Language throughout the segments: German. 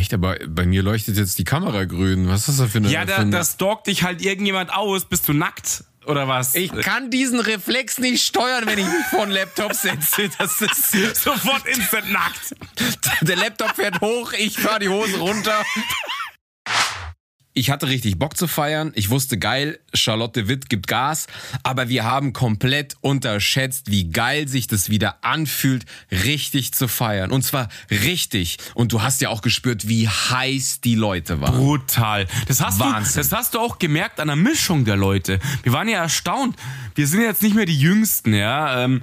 Echt, aber bei mir leuchtet jetzt die Kamera grün. Was ist das da für eine... Ja, da, eine da stalkt dich halt irgendjemand aus. Bist du nackt? Oder was? ich kann diesen Reflex nicht steuern, wenn ich mich vor den Laptop setze. Das ist sofort instant nackt. Der Laptop fährt hoch, ich fahre die Hose runter. Ich hatte richtig Bock zu feiern. Ich wusste geil, Charlotte Witt gibt Gas. Aber wir haben komplett unterschätzt, wie geil sich das wieder anfühlt, richtig zu feiern. Und zwar richtig. Und du hast ja auch gespürt, wie heiß die Leute waren. Brutal. Das hast, Wahnsinn. du, das hast du auch gemerkt an der Mischung der Leute. Wir waren ja erstaunt. Wir sind jetzt nicht mehr die Jüngsten, ja. ähm,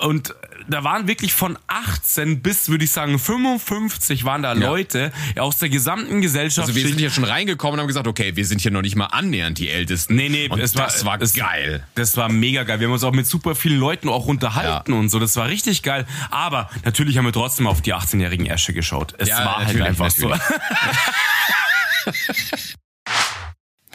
Und da waren wirklich von 18 bis, würde ich sagen, 55 waren da Leute aus der gesamten Gesellschaft. Also wir sind hier schon reingekommen und haben gesagt, okay, wir sind hier noch nicht mal annähernd die Ältesten. Nee, nee, und es war, das war es, geil. Das war mega geil. Wir haben uns auch mit super vielen Leuten auch unterhalten und so. Das war richtig geil. Aber natürlich haben wir trotzdem auf die 18-jährigen Ärsche geschaut. Es Ja, war halt einfach natürlich. so.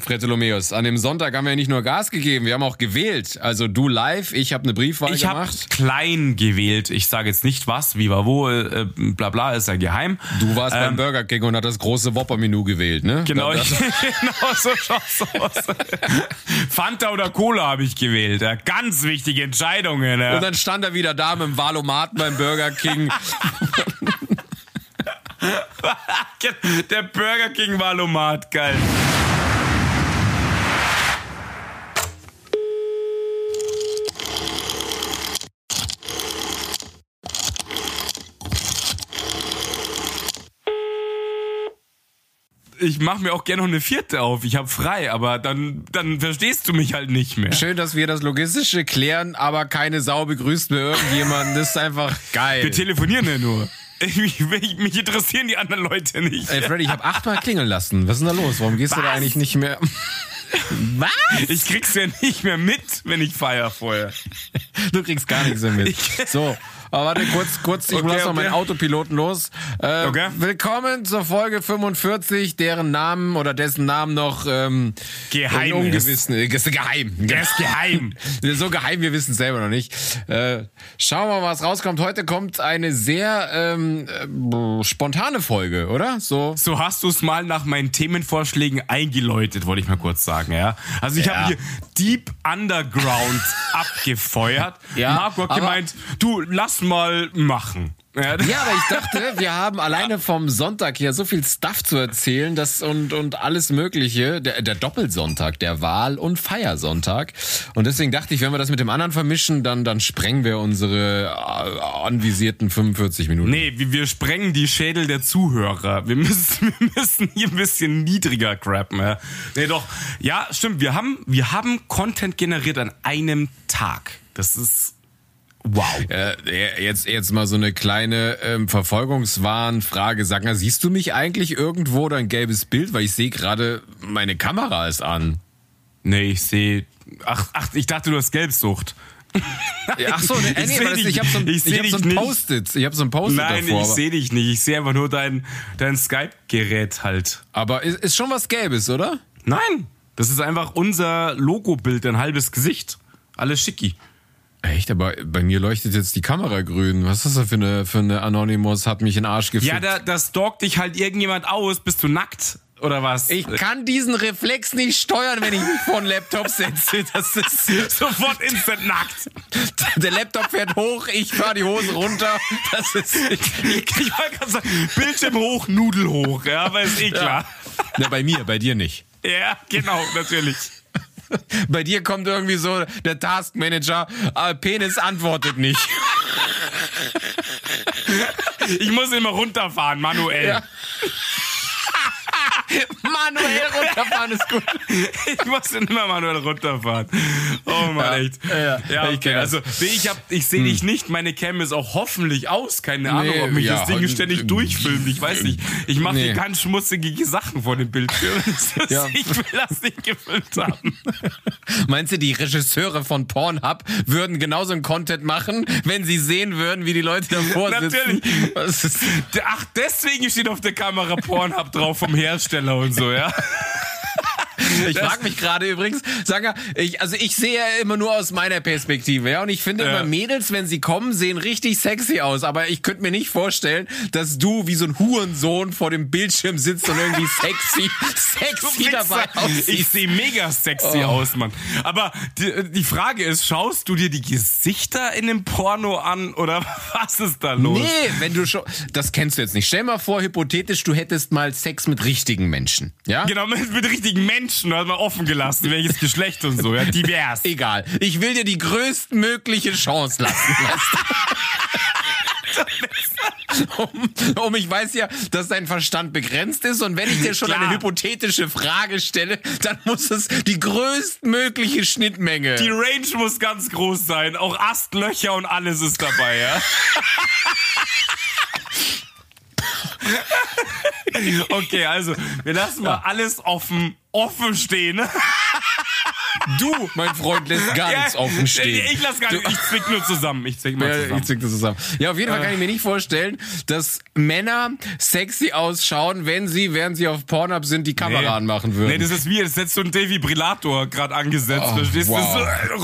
Fretolomeus, an dem Sonntag haben wir nicht nur Gas gegeben, wir haben auch gewählt. Also du live, ich habe eine Briefwahl Ich habe gemacht. klein gewählt. Ich sage jetzt nicht was, wie war wo, äh, bla bla, ist ja geheim. Du warst beim Ähm, Burger King und hast das große Whopper-Menü gewählt, ne? Genau, Das, genau so schaut's aus. Fanta oder Cola habe ich gewählt. Ja, ganz wichtige Entscheidungen. Ja. und dann stand er wieder da mit dem Valomaten beim Burger King. Der Burger King Valomat, geil. Ich mache mir auch gerne noch eine vierte auf. Ich habe frei, aber dann, dann verstehst du mich halt nicht mehr. Schön, dass wir das Logistische klären, aber keine Sau begrüßt mir irgendjemanden. Das ist einfach geil. Wir telefonieren ja nur. Ich, mich, mich interessieren die anderen Leute nicht. Ey, Freddy, ich habe achtmal klingeln lassen. Was ist denn da los? Warum gehst du da Was? eigentlich nicht mehr? Was? Ich krieg's ja nicht mehr mit, wenn ich feier vorher. Du kriegst gar nichts mehr mit. So, aber warte kurz, kurz, ich Okay, lass noch okay. meinen Autopiloten los. Äh, Okay. Willkommen zur Folge 45, deren Namen oder dessen Namen noch ähm, Geheim ungewissen ist. geheim. Der ist geheim. So geheim, wir wissen es selber noch nicht. Äh, schauen wir mal, was rauskommt. Heute kommt eine sehr ähm, äh, spontane Folge, oder? So. So hast du es mal nach meinen Themenvorschlägen eingeläutet, wollte ich mal kurz sagen, ja. Also ich Ja. habe hier Deep Underground abgefeuert. Ja, Marco hat gemeint, du lass mal machen. Ja, Ja, aber ich dachte, wir haben alleine vom Sonntag hier so viel Stuff zu erzählen, das und, und alles Mögliche. Der, der Doppelsonntag, der Wahl- und Feiersonntag. Und deswegen dachte ich, wenn wir das mit dem anderen vermischen, dann, dann sprengen wir unsere äh, anvisierten 45 Minuten. Nee, wir wir sprengen die Schädel der Zuhörer. Wir müssen, wir müssen hier ein bisschen niedriger crappen. Ja. Nee, doch. Ja, stimmt. Wir haben, wir haben Content generiert an einem Tag. Das ist wow. Äh, jetzt, jetzt mal so eine kleine ähm, Verfolgungswarnfrage. Sag mal, siehst du mich eigentlich irgendwo oder ein gelbes Bild? Weil ich sehe gerade, meine Kamera ist an. Nee, ich sehe. Ach, ach, ich dachte, du hast Gelbsucht. Ja, Ach so, nee, Ich nee, dich- ich habe so ein, ich ich hab so ein. Post-it. Ich habe so ein Post-it Nein, davor. ich sehe dich nicht. Ich sehe einfach nur dein, dein Skype-Gerät halt. Aber ist, ist schon was Gelbes, oder? Nein, das ist einfach unser Logobild, ein halbes Gesicht. Alles schicki. Echt, aber bei mir leuchtet jetzt die Kamera grün. Was ist das da für eine, für eine Anonymous? Hat mich in den Arsch gefickt. Ja, da, da stalkt dich halt irgendjemand aus. Bist du nackt? Oder was? ich kann diesen Reflex nicht steuern, wenn ich mich vor den Laptop setze. Das ist sofort instant nackt. der Laptop fährt hoch, ich fahre die Hose runter. Das ist Ich, ich wollte gerade sagen, Bildschirm hoch, Nudel hoch. Ja, aber ist eh klar. Na, bei mir, bei dir nicht. Ja, genau, natürlich. Bei dir kommt irgendwie so der Taskmanager, äh, Penis antwortet nicht. Ich muss immer runterfahren, manuell. Ja. Manuell runterfahren ist gut. Ich muss immer manuell runterfahren. Oh Mann, echt. ja, ja ich okay. Also ich hab, ich sehe dich nicht. Meine Cam ist auch hoffentlich aus. Keine Ahnung, Nee, ob mich ja, das Ding ständig durchfilmt. Ich weiß nicht. Ich mache Nee. ganz schmutzige Sachen vor dem Bildschirm. Ja. Ich will das nicht gefilmt haben. Meinst du, die Regisseure von Pornhub würden genauso einen Content machen, wenn sie sehen würden, wie die Leute davor sitzen? Natürlich. Was ist, Ach, deswegen steht auf der Kamera Pornhub drauf vom Hersteller und so, ja. Ich frage mich gerade übrigens, sag mal, ich, also ich sehe ja immer nur aus meiner Perspektive, ja, und ich finde Ja. immer Mädels, wenn sie kommen, sehen richtig sexy aus, aber ich könnte mir nicht vorstellen, dass du wie so ein Hurensohn vor dem Bildschirm sitzt und irgendwie sexy, sexy dabei Ich aussiehst. sehe mega sexy aus, Mann. Aber die, die Frage ist, schaust du dir die Gesichter in dem Porno an oder was ist da los? Nee, wenn du schon, das kennst du jetzt nicht. Stell mal vor, hypothetisch, du hättest mal Sex mit richtigen Menschen, ja? Genau, mit, mit richtigen Menschen, hat man offen gelassen, welches Geschlecht und so, ja, divers. Egal. Ich will dir die größtmögliche Chance lassen. um, um, ich weiß ja, dass dein Verstand begrenzt ist und wenn ich dir schon Klar. eine hypothetische Frage stelle, dann muss es die größtmögliche Schnittmenge. Die Range muss ganz groß sein, auch Astlöcher und alles ist dabei, ja. Okay, also wir lassen mal alles offen, offen stehen. du, mein Freund, lässt gar nichts Ja, offen stehen. Ich lass gar nicht, ich zwick nur zusammen. Ich zwick mal Ja, zusammen. ich zwick das zusammen. Ja, auf jeden Fall kann ich mir nicht vorstellen, dass Männer sexy ausschauen, wenn sie, während sie auf Pornhub sind, die Kamera anmachen würden. Nee, das ist wie, als hättest du einen Defibrillator gerade angesetzt. Oh, verstehst du? wow. So äh,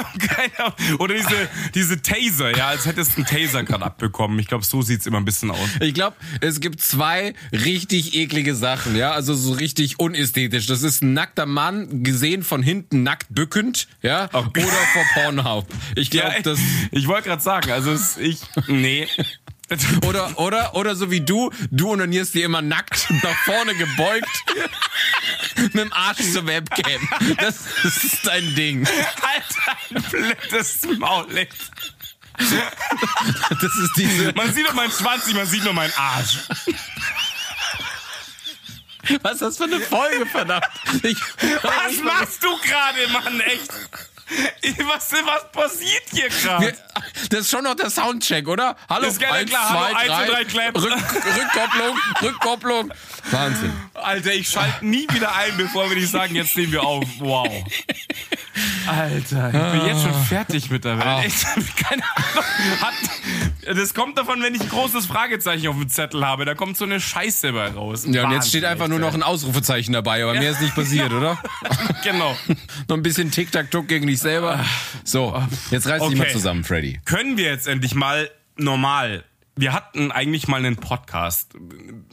und keiner. Oder diese, diese Taser, ja, als hättest du einen Taser gerade abbekommen. Ich glaube, so sieht's immer ein bisschen aus. Ich glaube, es gibt zwei richtig eklige Sachen, ja, also so richtig unästhetisch. Das ist ein nackter Mann, gesehen von hinten nackt bückend, ja, Okay. oder vor Pornhub. Ich glaube, Ja, das ich wollte gerade sagen, also es, ich, nee. oder oder oder so wie du, du onanierst dir immer nackt nach vorne gebeugt mit dem Arsch zur Webcam. Das, das ist dein Ding. Alter, blödes Maul. Das ist diese Man sieht doch meinen Schwanz, nicht, man sieht nur meinen Arsch. Was ist das für eine Folge, verdammt? Ich, Was machst du gerade, Mann, echt? Was, was passiert hier gerade? das ist schon noch der Soundcheck, oder? Hallo, Ist gerne eins, klar. zwei, Hallo, eins, drei, zwei, drei. Rück, Rückkopplung, Rückkopplung. Wahnsinn. Alter, ich schalte nie wieder ein, bevor wir nicht sagen, jetzt nehmen wir auf. Wow. Alter, ich bin jetzt schon fertig mit der Welt. Ah. Echt, keine Ahnung. Hat, das kommt davon, wenn ich ein großes Fragezeichen auf dem Zettel habe. Da kommt so eine Scheiße bei raus. Ja, und jetzt steht einfach nur noch ein Ausrufezeichen dabei, aber mehr ist nicht passiert, oder? Genau. noch ein bisschen Tic-Tac-Tuck gegen dich selber. So, jetzt reiß dich mal Okay. zusammen, Freddy. Können wir jetzt endlich mal normal. Wir hatten eigentlich mal einen Podcast.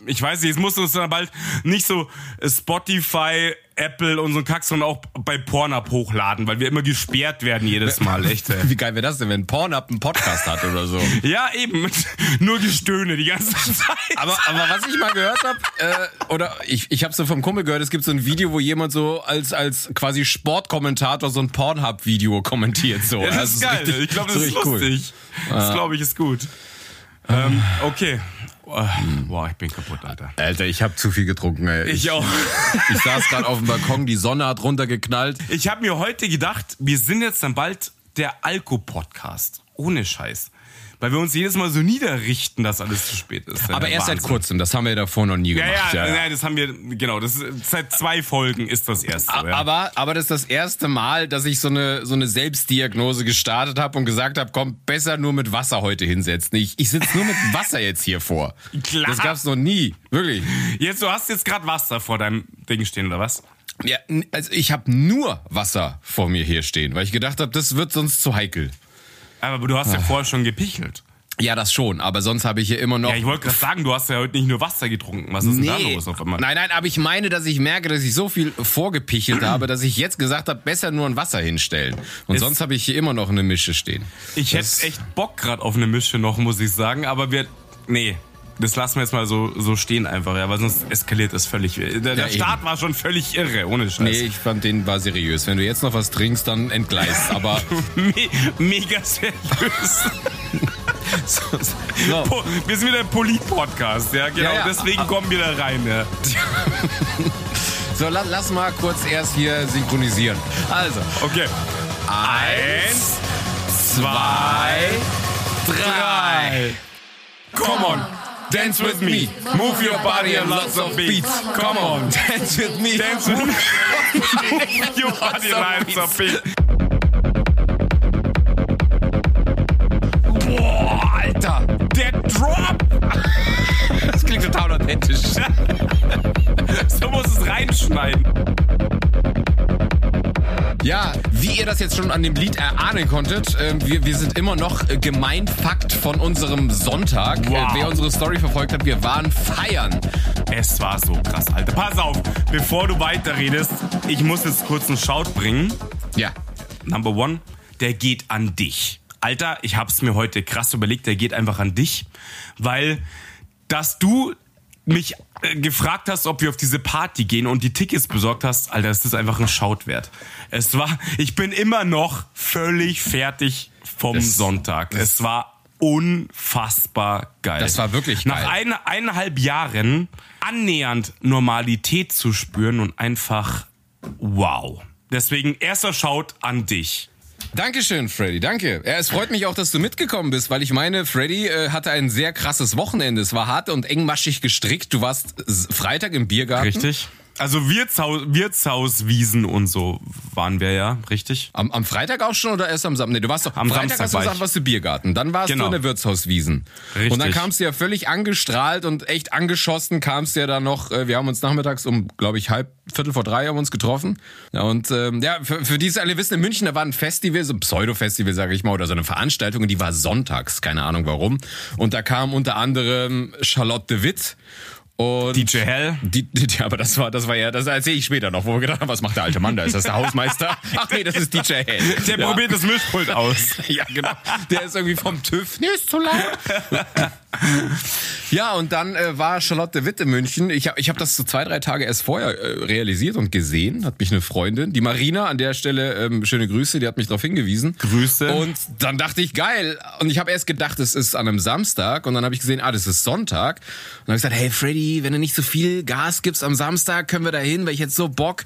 Ich weiß nicht, es muss uns dann bald nicht so Spotify, Apple und so ein Kack, sondern auch bei Pornhub hochladen, weil wir immer gesperrt werden jedes Mal, echt. ey. Wie geil wäre das denn, wenn Pornhub einen Podcast hat oder so? Ja, eben. Nur Gestöhne die ganze Zeit. Aber, aber was ich mal gehört habe, äh, oder ich, ich habe so vom Kumpel gehört, es gibt so ein Video, wo jemand so als, als quasi Sportkommentator so ein Pornhub-Video kommentiert. So. Ja, das Also ist geil. richtig- ich glaube, das so ist richtig cool. lustig. Das glaube ich ist gut. Ähm, okay. Oh, Boah, ich bin kaputt, Alter. Alter, ich habe zu viel getrunken. Ey. Ich auch. Ich saß gerade auf dem Balkon, die Sonne hat runtergeknallt. Ich habe mir heute gedacht, wir sind jetzt dann bald der Alko-Podcast. Ohne Scheiß. Weil wir uns jedes Mal so niederrichten, dass alles zu spät ist. Aber erst seit Wahnsinn. kurzem, das haben wir davor noch nie Ja, gemacht. ja, nein, das haben wir, genau, das ist, seit zwei Folgen ist das erste. A- ja. Aber, aber das ist das erste Mal, dass ich so eine, so eine Selbstdiagnose gestartet habe und gesagt habe, komm, besser nur mit Wasser heute hinsetzen. Ich, ich sitze nur mit Wasser jetzt hier vor. Klar. Das gab's noch nie. Wirklich. Jetzt, du hast jetzt gerade Wasser vor deinem Ding stehen, oder was? Ja, also ich habe nur Wasser vor mir hier stehen, weil ich gedacht habe, das wird sonst zu heikel. Aber du hast ja vorher schon gepichelt. Ja, das schon, aber sonst habe ich hier immer noch. Ja, ich wollte gerade sagen, du hast ja heute nicht nur Wasser getrunken. Was ist denn da los auf einmal? Nein, nein, aber ich meine, dass ich merke, dass ich so viel vorgepichelt habe, dass ich jetzt gesagt habe, besser nur ein Wasser hinstellen. Und Es- sonst habe ich hier immer noch eine Mische stehen. Ich Das- hätte echt Bock gerade auf eine Mische noch, muss ich sagen. Aber wir, nee, das lassen wir jetzt mal so, so stehen einfach, ja, weil sonst eskaliert das völlig. Der, der Ja, Start war schon völlig irre, ohne Scheiß. Nee, ich fand den war seriös. Wenn du jetzt noch was trinkst, dann entgleist. Aber Me mega seriös. so, so. Po- Wir sind wieder ein Polit-Podcast, ja, genau. Ja, ja. Deswegen kommen wir da rein, ja. so la, lass mal kurz erst hier synchronisieren. Also, Okay. eins, zwei, drei. Come on. Dance with me. Move your body and lots of beats. Come on. Dance with me. Dance with me. Move your body and lots of beats. Boah, Alter. Der Drop. Das klingt total authentisch. So muss es reinschneiden. Ja, wie ihr das jetzt schon an dem Lied erahnen konntet, äh, wir, wir sind immer noch äh, Gemeinfakt von unserem Sonntag. Wow. Äh, wer unsere Story verfolgt hat, wir waren feiern. Es war so krass, Alter. Pass auf, bevor du weiterredest, ich muss jetzt kurz einen Shout bringen. Ja. Number one, der geht an dich. Alter, ich hab's mir heute krass überlegt, der geht einfach an dich, weil dass du mich äh, gefragt hast, ob wir auf diese Party gehen und die Tickets besorgt hast, Alter, ist das einfach ein Shout wert. Es war, ich bin immer noch völlig fertig vom Das- Sonntag. das- es war unfassbar geil. Das war wirklich geil. Nach ein, eineinhalb Jahren annähernd Normalität zu spüren und einfach wow. Deswegen erster Shout an dich. Dankeschön, Freddy, danke. Ja, es freut mich auch, dass du mitgekommen bist, weil ich meine, Freddy äh, hatte ein sehr krasses Wochenende. Es war hart und engmaschig gestrickt. Du warst Freitag im Biergarten. Richtig? Also Wirtshaus, Wirtshauswiesen und so waren wir ja, richtig? Am, am Freitag auch schon oder erst am Samstag? Nee, du warst doch Am Freitag Samstag hast du gesagt, warst du Biergarten. Dann warst Genau. du in der Wirtshauswiesen. Richtig. Und dann kamst du ja völlig angestrahlt und echt angeschossen, kamst ja dann noch, äh, wir haben uns nachmittags um, glaube ich, halb, Viertel vor drei haben uns getroffen. Ja, und ähm, ja, für, für die es alle wissen, in München, da war ein Festival, so ein Pseudo-Festival, sage ich mal, oder so eine Veranstaltung, und die war sonntags, keine Ahnung warum. Und da kam unter anderem Charlotte de Witt und DJ Hell. die, die, aber das war, das war ja, das erzähle ich später noch, wo wir gedacht haben, was macht der alte Mann da? Ist das der Hausmeister? Ach nee, das ist DJ Hell. Der ja. probiert das Mischpult aus. Ja, genau. Der ist irgendwie vom TÜV. Nee, ist zu laut. ja, und dann äh, war Charlotte Witt in München. Ich habe ich hab das so zwei, drei Tage erst vorher äh, realisiert und gesehen. Hat mich eine Freundin, die Marina, an der Stelle ähm, schöne Grüße, die hat mich darauf hingewiesen. Grüße. Und dann dachte ich, geil. Und ich habe erst gedacht, es ist an einem Samstag. Und dann habe ich gesehen, ah, das ist Sonntag. Und dann habe ich gesagt, hey Freddy, wenn du nicht so viel Gas gibst am Samstag, können wir da hin, weil ich jetzt so Bock.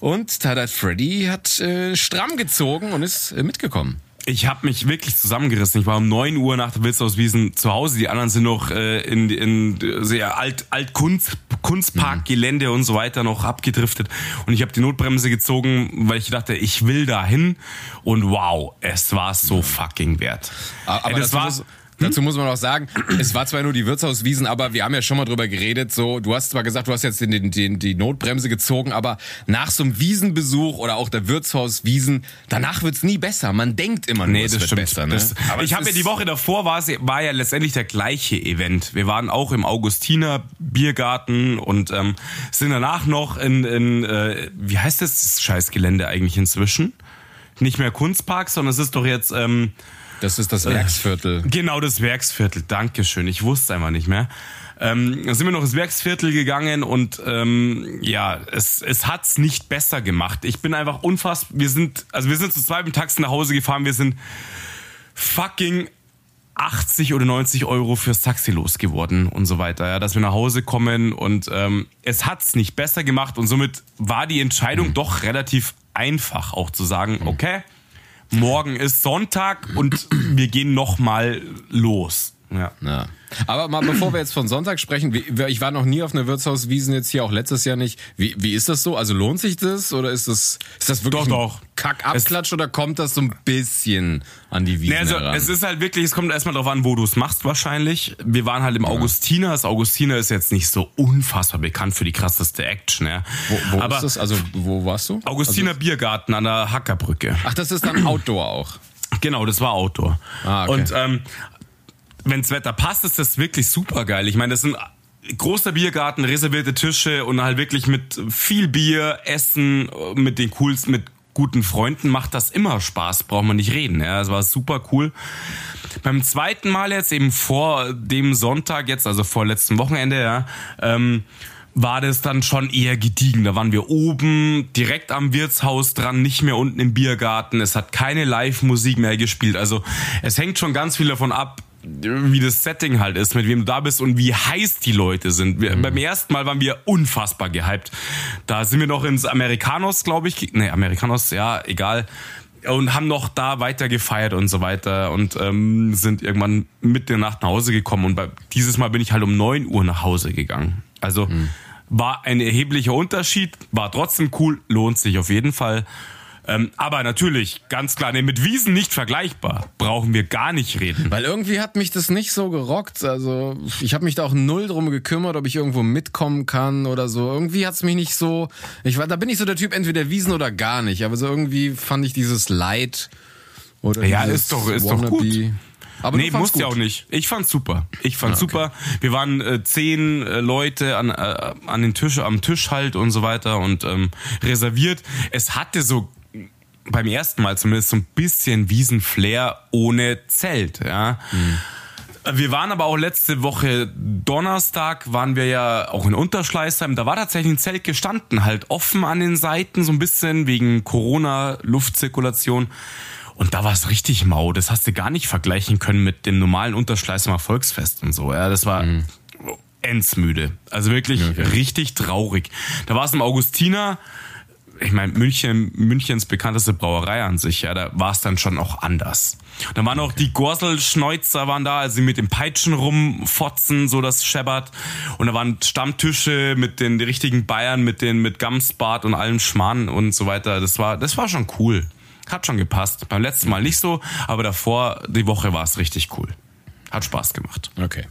Und Tada Freddy hat äh, stramm gezogen und ist äh, mitgekommen. Ich habe mich wirklich zusammengerissen. Ich war um 9 Uhr nach der Wilshauswiesen zu Hause. Die anderen sind noch äh, in, in sehr alt, alt Kunst, Kunstparkgelände und so weiter noch abgedriftet. Und ich habe die Notbremse gezogen, weil ich dachte, ich will da hin. Und wow, es war so fucking wert. Aber Ey, das dazu, war muss, dazu muss man auch sagen, es war zwar nur die Wirtshauswiesen, aber wir haben ja schon mal drüber geredet. So, du hast zwar gesagt, du hast jetzt den, den, den, die Notbremse gezogen, aber nach so einem Wiesenbesuch oder auch der Wirtshauswiesen, danach wird's nie besser. Man denkt immer nur, Nee, es das wird stimmt. besser. Ne? Das, aber ich habe ja die Woche davor war, es, war ja letztendlich der gleiche Event. Wir waren auch im Augustiner Biergarten und ähm, sind danach noch in, in äh, wie heißt das, das Scheißgelände eigentlich inzwischen? Nicht mehr Kunstpark, sondern es ist doch jetzt ähm, Das ist das Werksviertel. Genau, das Werksviertel. Dankeschön. Ich wusste einfach nicht mehr. Ähm, sind wir noch ins Werksviertel gegangen und ähm, ja, es, es hat's nicht besser gemacht. Ich bin einfach unfassbar. Wir sind, also wir sind zu zweit im Taxi nach Hause gefahren. Wir sind fucking 80 oder 90 Euro fürs Taxi losgeworden und so weiter, ja, dass wir nach Hause kommen und ähm, es hat's nicht besser gemacht und somit war die Entscheidung doch relativ einfach, auch zu sagen, okay, morgen ist Sonntag und wir gehen noch mal los. Ja. Ja. Aber mal bevor wir jetzt von Sonntag sprechen, ich war noch nie auf einer Wirtshauswiesen jetzt hier, auch letztes Jahr nicht. Wie, wie ist das so? Also lohnt sich das oder ist das, ist das wirklich Doch, doch. Kackabklatsch oder kommt das so ein bisschen an die Wiesen Nee, also heran? es ist halt wirklich, es kommt erstmal drauf an, wo du es machst wahrscheinlich. Wir waren halt im Augustiner. Das Augustiner ist jetzt nicht so unfassbar bekannt für die krasseste Action. Ja. wo wo Aber ist das? Also wo warst du? Augustiner Also, Biergarten an der Hackerbrücke. ach, das ist dann Outdoor auch. Genau, das war Outdoor. Ah, okay. Und ähm, wenns Wetter passt, ist das wirklich super geil. Ich meine, das sind großer Biergarten, reservierte Tische und halt wirklich mit viel Bier, Essen, mit den coolsten, mit guten Freunden macht das immer Spaß, braucht man nicht reden. Ja, es war super cool. Beim zweiten Mal jetzt eben vor dem Sonntag jetzt, also vor letztem Wochenende, ja, ähm, war das dann schon eher gediegen. Da waren wir oben, direkt am Wirtshaus dran, nicht mehr unten im Biergarten. Es hat keine Live-Musik mehr gespielt. Also es hängt schon ganz viel davon ab, wie das Setting halt ist, mit wem du da bist und wie heiß die Leute sind. Wir, Beim ersten Mal waren wir unfassbar gehypt. Da sind wir noch ins Americanos, glaube ich. Nee, Americanos, ja, egal. Und haben noch da weiter gefeiert und so weiter und ähm, sind irgendwann mit der Nacht nach Hause gekommen. Und bei, dieses Mal bin ich halt um 9 Uhr nach Hause gegangen. Also war ein erheblicher Unterschied, war trotzdem cool, lohnt sich auf jeden Fall. Ähm, aber natürlich, ganz klar, nee, mit Wiesen nicht vergleichbar. Brauchen wir gar nicht reden. Weil irgendwie hat mich das nicht so gerockt. Also ich habe mich da auch null drum gekümmert, ob ich irgendwo mitkommen kann oder so. Irgendwie hat's mich nicht so. Ich war, da bin ich so der Typ, entweder Wiesen oder gar nicht. Aber so irgendwie fand ich dieses Leid oder Ja, dieses ist doch- ist doch gut. Aber nee, musst ja auch nicht. Ich fand's super. Ich fand's Ah, okay. super. Wir waren äh, zehn äh, Leute an, äh, an den Tisch, am Tisch halt und so weiter und ähm, reserviert. Es hatte so beim ersten Mal zumindest so ein bisschen Wiesenflair ohne Zelt, ja. Wir waren aber auch letzte Woche Donnerstag waren wir ja auch in Unterschleißheim. Da war tatsächlich ein Zelt gestanden, halt offen an den Seiten, so ein bisschen wegen Corona, Luftzirkulation. Und da war es richtig mau. Das hast du gar nicht vergleichen können mit dem normalen Unterschleißheimer Volksfest und so. Ja, das war endsmüde. Also wirklich richtig traurig. Da war es im Augustiner. Ich meine, München, Münchens bekannteste Brauerei an sich, ja, da war es dann schon auch anders. Da waren auch die Gorselschneuzer waren da, also die mit den Peitschen rumfotzen, so das scheppert. Und da waren Stammtische mit den richtigen Bayern, mit den, mit Gamsbart und allem Schmarrn und so weiter. Das war, das war schon cool. Hat schon gepasst. Beim letzten Mal nicht so, aber davor, die Woche war es richtig cool. Hat Spaß gemacht. Okay.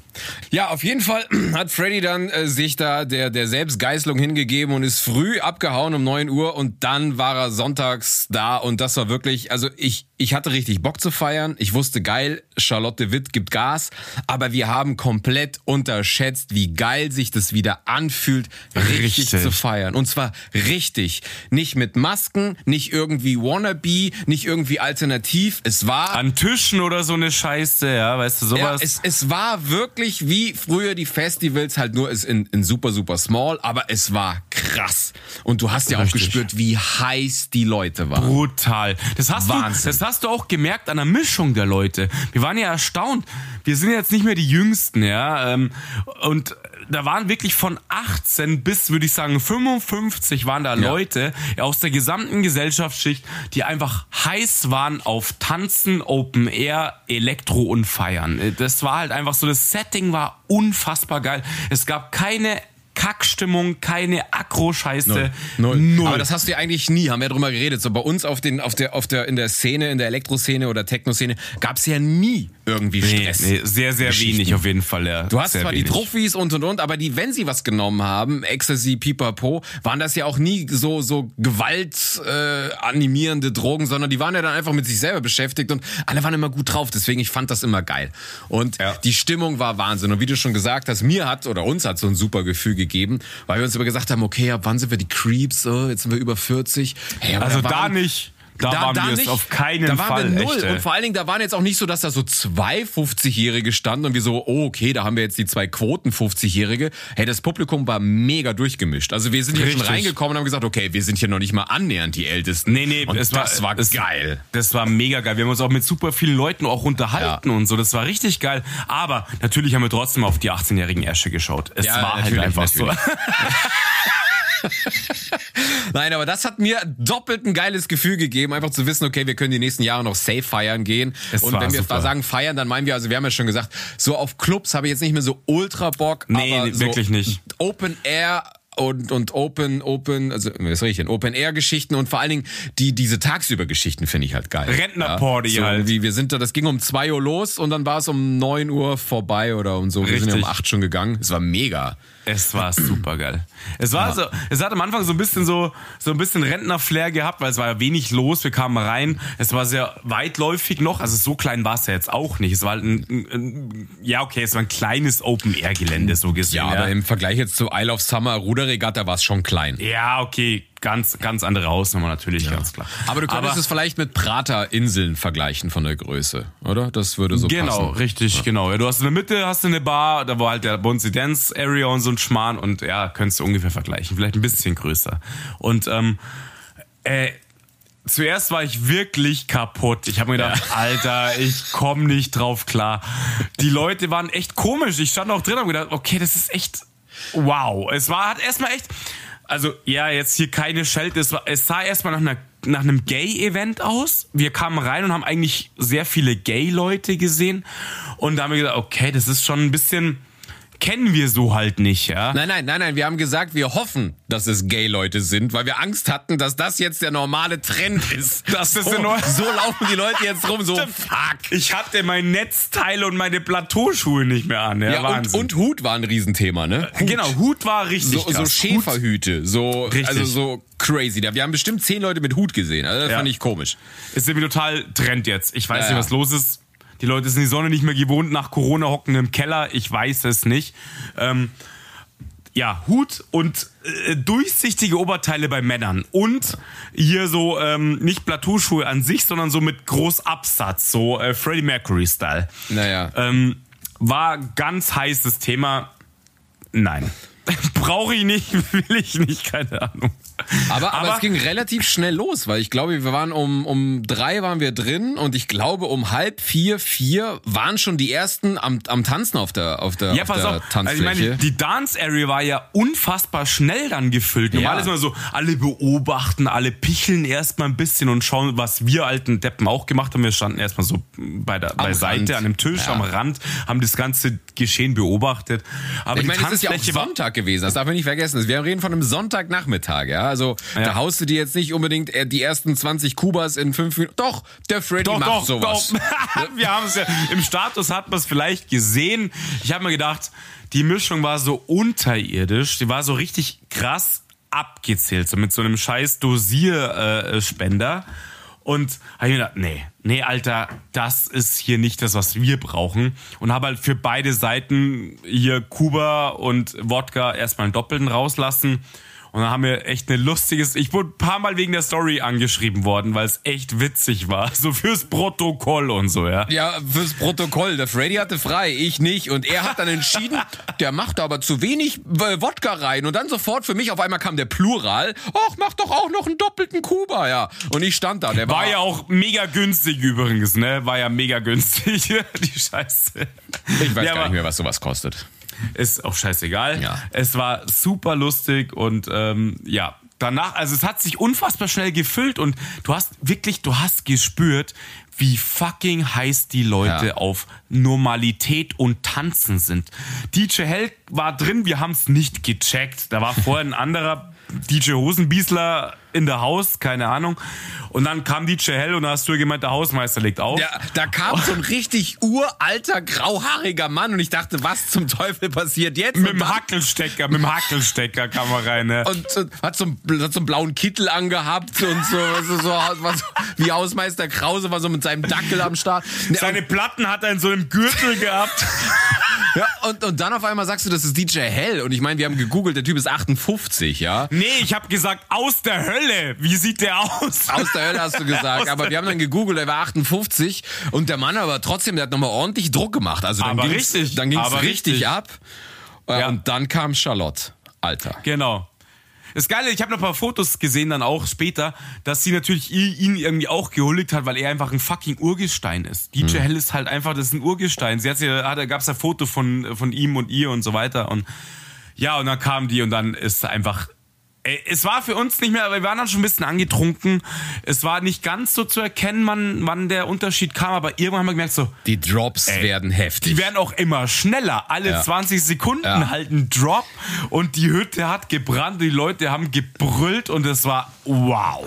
Ja, auf jeden Fall hat Freddy dann äh, sich da der, der Selbstgeißelung hingegeben und ist früh abgehauen um 9 Uhr und dann war er sonntags da und das war wirklich, also ich, ich hatte richtig Bock zu feiern. Ich wusste geil, Charlotte Witt gibt Gas, aber wir haben komplett unterschätzt, wie geil sich das wieder anfühlt, richtig, Richtig. zu feiern. Und zwar richtig. Nicht mit Masken, nicht irgendwie wannabe, nicht irgendwie alternativ. Es war An Tischen oder so eine Scheiße, ja, weißt du, sowas. ja, es, es war wirklich wie früher die Festivals, halt nur in, in super, super small, aber es war krass. Und du hast ja auch Richtig. gespürt, wie heiß die Leute waren. Brutal. Das hast, du, Wahnsinn. das hast du auch gemerkt an der Mischung der Leute. Wir waren ja erstaunt. Wir sind jetzt nicht mehr die Jüngsten, ja. ähm, Und da waren wirklich von 18 bis, würde ich sagen, 55 waren da Leute aus der gesamten Gesellschaftsschicht, die einfach heiß waren auf Tanzen, Open Air, Elektro und Feiern. Das war halt einfach so, das Setting war unfassbar geil. Es gab keine Kackstimmung, keine Akro-Scheiße. Null. Aber das hast du ja eigentlich nie, haben wir ja drüber geredet. So bei uns auf den, auf der, auf der, in der Szene, in der Elektroszene oder Techno-Szene gab's ja nie irgendwie Nee, Stress. nee, sehr, sehr Geschichten. wenig auf jeden Fall. Ja. Du hast sehr zwar wenig. die Trophys und und und, aber die, wenn sie was genommen haben, Ecstasy, Pipapo, waren das ja auch nie so so Gewalt äh, Drogen, sondern die waren ja dann einfach mit sich selber beschäftigt und alle waren immer gut drauf. Deswegen ich fand das immer geil und Ja. die Stimmung war Wahnsinn. Und wie du schon gesagt hast, mir hat oder uns hat so ein super Gefühl gegeben, weil wir uns immer gesagt haben, okay, ab wann sind wir die Creeps? Oh, jetzt sind wir über 40. Hey, Also da waren- nicht. Da, waren wir es auf keinen da waren Fall. Wir null. echt, und vor allen Dingen, da waren jetzt auch nicht so, dass da so zwei 50-Jährige standen und wir so, oh, okay, da haben wir jetzt die zwei Quoten 50-Jährige. Hey, das Publikum war mega durchgemischt. Also wir sind hier schon Richtig. reingekommen und haben gesagt, okay, wir sind hier noch nicht mal annähernd die Ältesten. Nee, nee, und es war, das war es, geil. Das war mega geil. Wir haben uns auch mit super vielen Leuten auch unterhalten und so. Das war richtig geil. Aber natürlich haben wir trotzdem auf die 18-jährigen Ärsche geschaut. Es Ja, war halt einfach natürlich. so. Nein, aber das hat mir doppelt ein geiles Gefühl gegeben, einfach zu wissen, okay, wir können die nächsten Jahre noch safe feiern gehen. Es und wenn wir super. sagen feiern, dann meinen wir, also wir haben ja schon gesagt, so auf Clubs habe ich jetzt nicht mehr so ultra Bock, Nee, aber nee, so wirklich nicht. Open Air und, und Open, Open, also was soll ich denn? Open Air Geschichten und vor allen Dingen die, diese tagsüber Geschichten finde ich halt geil. Rentnerparty so, halt. Wie, wir sind da, das ging um 2 Uhr los und dann war es um 9 Uhr vorbei oder und so. Wir sind ja um Richtig. 8 schon gegangen. Es war mega. Es war super geil. Es war so, es hat am Anfang so ein bisschen so, so ein bisschen Rentner-Flair gehabt, weil es war ja wenig los. Wir kamen rein. Es war sehr weitläufig noch. Also so klein war es ja jetzt auch nicht. Es war ein, ein, ein ja okay, es war ein kleines Open-Air-Gelände so gesehen. Ja, aber im Vergleich jetzt zu Isle of Summer Ruderregatta war es schon klein. Ja, okay, ganz, ganz andere Hausnummer natürlich, ganz klar. Aber du könntest es vielleicht mit Prater-Inseln vergleichen von der Größe, oder? Das würde so Genau, passen. richtig, genau. Ja, du hast in der Mitte hast du eine Bar, da war halt der Bonzi Dance Area und so ein Schmarrn und ja, könntest du ungefähr vergleichen, vielleicht ein bisschen größer. Und ähm, äh, zuerst war ich wirklich kaputt. Ich habe mir gedacht, Alter, ich komme nicht drauf klar. Die Leute waren echt komisch. Ich stand auch drin und habe gedacht, okay, das ist echt wow. Es war hat erstmal echt also ja, jetzt hier keine Schelte. Es, es sah erstmal nach, einer, nach einem Gay-Event aus. Wir kamen rein und haben eigentlich sehr viele Gay-Leute gesehen. Und da haben wir gedacht, okay, das ist schon ein bisschen kennen wir so halt nicht, ja. Nein, nein, nein, nein. Wir haben gesagt, wir hoffen, dass es Gay-Leute sind, weil wir Angst hatten, dass das jetzt der normale Trend ist. Das ist so, in Ordnung. so laufen die Leute jetzt rum, so fuck. Ich hatte mein Netzteil und meine Plateauschuhe nicht mehr an. Ja, Ja, und, Wahnsinn. und Hut war ein Riesenthema, ne? Hut. genau, Hut war richtig So, so. Schäferhüte, so, Richtig. also so crazy. Wir haben bestimmt zehn Leute mit Hut gesehen. Also das Ja. fand ich komisch. Ist irgendwie total Trend jetzt. Ich weiß Ja, nicht, was los ist. Die Leute sind die Sonne nicht mehr gewohnt, nach Corona hocken im Keller. Ich weiß es nicht. Ähm, ja, Hut und äh, durchsichtige Oberteile bei Männern. Und hier so ähm, nicht Plateauschuhe an sich, sondern so mit Großabsatz, so äh, Freddie Mercury-Style. Naja. Ähm, war ganz heißes Thema. Nein. Brauche ich nicht, will ich nicht, keine Ahnung. Aber, aber, aber- es ging relativ schnell los, weil ich glaube, wir waren um, um drei waren wir drin und ich glaube um halb vier, vier waren schon die ersten am, am Tanzen auf der, auf der, Ja, auf pass der auf. Also ich Tanzfläche. meine, die Dance Area war ja unfassbar schnell dann gefüllt. Normal Ja. ist immer so, alle beobachten, alle picheln erstmal ein bisschen und schauen, was wir alten Deppen auch gemacht haben. Wir standen erstmal so bei der Beiseite Rand. an dem Tisch Ja. am Rand, haben das ganze Geschehen beobachtet. Aber ich die meine, es ist ja auch Tanzfläche war Sonntag gewesen, das darf man nicht vergessen. Wir reden von einem Sonntagnachmittag, ja. Also Ja. da haust du dir jetzt nicht unbedingt äh, die ersten 20 Kubas in fünf Minuten. Doch, der Freddy Doch, macht doch, sowas. doch. Wir haben es ja, im Status hat man es vielleicht gesehen. Ich habe mir gedacht, die Mischung war so unterirdisch, die war so richtig krass abgezählt, so mit so einem scheiß Dosierspender. Und habe ich mir gedacht, nee, nee, Alter, das ist hier nicht das, was wir brauchen. Und habe halt für beide Seiten hier Kuba und Wodka erstmal einen Doppelten rauslassen. Und dann haben wir echt eine lustiges. Ich wurde ein paar Mal wegen der Story angeschrieben worden, weil es echt witzig war. So fürs Protokoll und so, ja. Ja, fürs Protokoll. Der Freddy hatte frei, ich nicht. Und er hat dann entschieden, der macht aber zu wenig äh, Wodka rein. Und dann sofort für mich auf einmal kam der Plural. Ach, mach doch auch noch einen doppelten Kuba, ja. Und ich stand da. Der war, War ja auch mega günstig übrigens, ne? War ja mega günstig, die Scheiße. Ich weiß Ja, gar nicht mehr, was sowas kostet. Ist auch scheißegal. Ja. Es war super lustig und ähm, ja, danach, also es hat sich unfassbar schnell gefüllt und du hast wirklich, du hast gespürt, wie fucking heiß die Leute Ja. auf Normalität und Tanzen sind. DJ Hell war drin, wir haben es nicht gecheckt. Da war vorher ein anderer DJ Hosenbiesler in der Haus, keine Ahnung. Und dann kam DJ Hell und da hast du gemeint, der Hausmeister legt auf. Ja, da kam so ein richtig uralter, grauhaariger Mann und ich dachte, was zum Teufel passiert jetzt? mit Und dem Hackelstecker, mit dem Hackelstecker kam er rein, ne? und so, hat, so einen, hat so einen blauen Kittel angehabt und so, so, so, war so wie Hausmeister Krause war so mit seinem Dackel am Start. Ja, Seine Platten hat er in so einem Gürtel gehabt. Ja, und, und dann auf einmal sagst du, das ist DJ Hell. Und ich meine, wir haben gegoogelt, der Typ ist 58, ja. Nee, ich habe gesagt, aus der Hölle. Wie sieht der aus? Aus der Hölle hast du gesagt. Aber wir haben dann gegoogelt, er war 58 und der Mann aber trotzdem, der hat nochmal ordentlich Druck gemacht. Also dann Aber ging's, richtig, dann ging's aber richtig, richtig. ab. Äh, Ja. Und dann kam Charlotte. Alter. Genau. Das Geile, ich habe noch ein paar Fotos gesehen dann auch später, dass sie natürlich ihn irgendwie auch gehuldigt hat, weil er einfach ein fucking Urgestein ist. DJ Hell ist halt einfach, das ist ein Urgestein. Sie hat, ja- hat, gab's ein Foto von, von ihm und ihr und so weiter und ja, und dann kam die und dann ist einfach Es war für uns nicht mehr, wir waren dann schon ein bisschen angetrunken. Es war nicht ganz so zu erkennen, wann, wann der Unterschied kam, aber irgendwann haben wir gemerkt, so, Die Drops werden heftig. die werden auch immer schneller. Alle Ja. 20 Sekunden Ja. halt ein Drop und die Hütte hat gebrannt, die Leute haben gebrüllt und es war wow.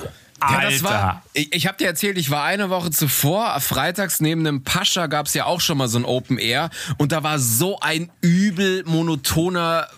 Ja, Alter. das war, ich ich habe dir erzählt, ich war eine Woche zuvor, freitags neben einem Pascha gab's ja auch schon mal so ein Open Air und da war so ein übel monotoner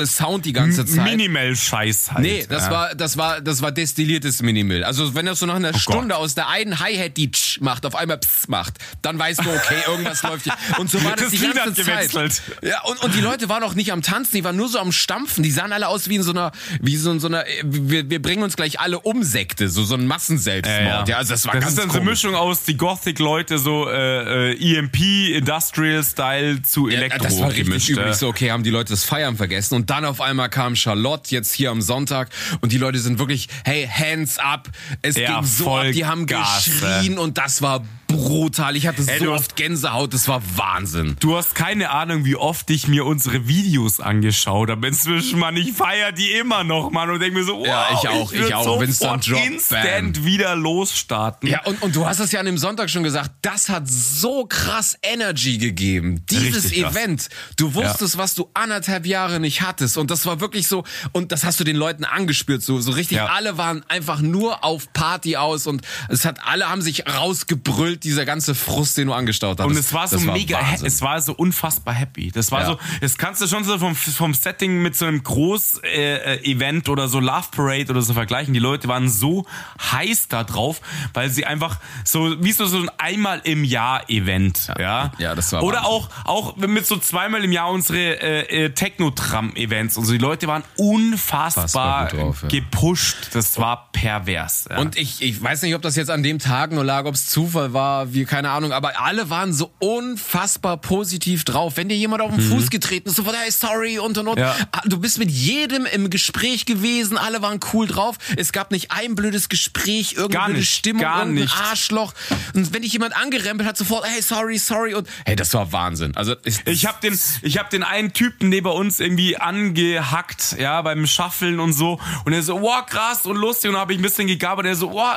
äh, Sound die ganze Zeit. Minimal-Scheiß halt. Nee, das ja. war das war das war destilliertes Minimal. Also wenn das so nach einer Stunde Gott. aus der einen Hi-Hat die Tsch macht, auf einmal Pss macht, dann weißt du, okay, irgendwas läuft hier. Und so war das, Das die Lied ganze Zeit. gewechselt. Ja, und, und die Leute waren auch nicht am Tanzen, die waren nur so am Stampfen. Die sahen alle aus wie in so einer wie so in so einer wir, wir bringen uns gleich alle um Sekte, so so ein Massenselbstmord. Ja, also das war das ganz ist dann so eine komisch. Mischung aus die Gothic-Leute, so äh, äh, EMP, Industrial-Style zu Ja, Elektro das war richtig gemischt. üblich. So, okay, haben die Leute das Feiern vergessen. Und dann auf einmal kam Charlotte jetzt hier am Sonntag und die Leute sind wirklich, hey, hands up. Es Ja, ging so voll ab, die haben Gas, geschrien und das war brutal. Ich hatte Ey, so oft Gänsehaut, das war Wahnsinn. Du hast keine Ahnung, wie oft ich mir unsere Videos angeschaut habe. Inzwischen, Mann, ich feier die immer noch, Mann, und denke mir so, wow, Ja, ich auch, ich würd auch. Wenn's dann sofort Drop, instant Event wieder losstarten. Ja, und, und du hast es ja an dem Sonntag schon gesagt, das hat so krass Energy gegeben. Dieses Richtig krass. Event. Du wusstest, was du anderthalb Jahre nicht hattest. Und das war wirklich so, und das hast du den Leuten angespürt, so, so richtig. Ja. Alle waren einfach nur auf Party aus und es hat, alle haben sich rausgebrüllt, dieser ganze Frust, den du angestaut hast. Und es war so mega, Wahnsinn. es war so unfassbar happy. Das war Ja. so, das kannst du schon so vom, vom Setting mit so einem Groß-Event äh, Event oder so Love Parade oder so vergleichen. Die Leute waren so heiß da drauf, weil sie einfach so, wie so, so ein einmal im Jahr Event, ja. Ja, das war Oder Wahnsinn. auch, auch mit so zweimal im Jahr unsere äh, äh, Techno-Tram-Events und so. Die Leute waren unfassbar drauf, ja. gepusht. Das war pervers. Ja. Und ich, ich weiß nicht, ob das jetzt an dem Tag nur lag, ob es Zufall war, wie, keine Ahnung, aber alle waren so unfassbar positiv drauf. Wenn dir jemand auf den Fuß getreten ist, sofort, hey, sorry und und und. Mhm. Ja. Ah, Du bist mit jedem im Gespräch gewesen, alle waren cool drauf. Es gab nicht ein blödes Gespräch, irgendeine blöde Stimmung, irgendein. Arschloch. Und wenn dich jemand angerempelt hat, sofort, hey, sorry, sorry und hey, das war Wahnsinn. Also ich, Ich habe den, ich hab den einen Typen neben uns irgendwie angehackt, ja, beim Schaffeln und so. Und er so, wow, krass und lustig. Und dann habe ich ein bisschen gegabert. Er so, wow,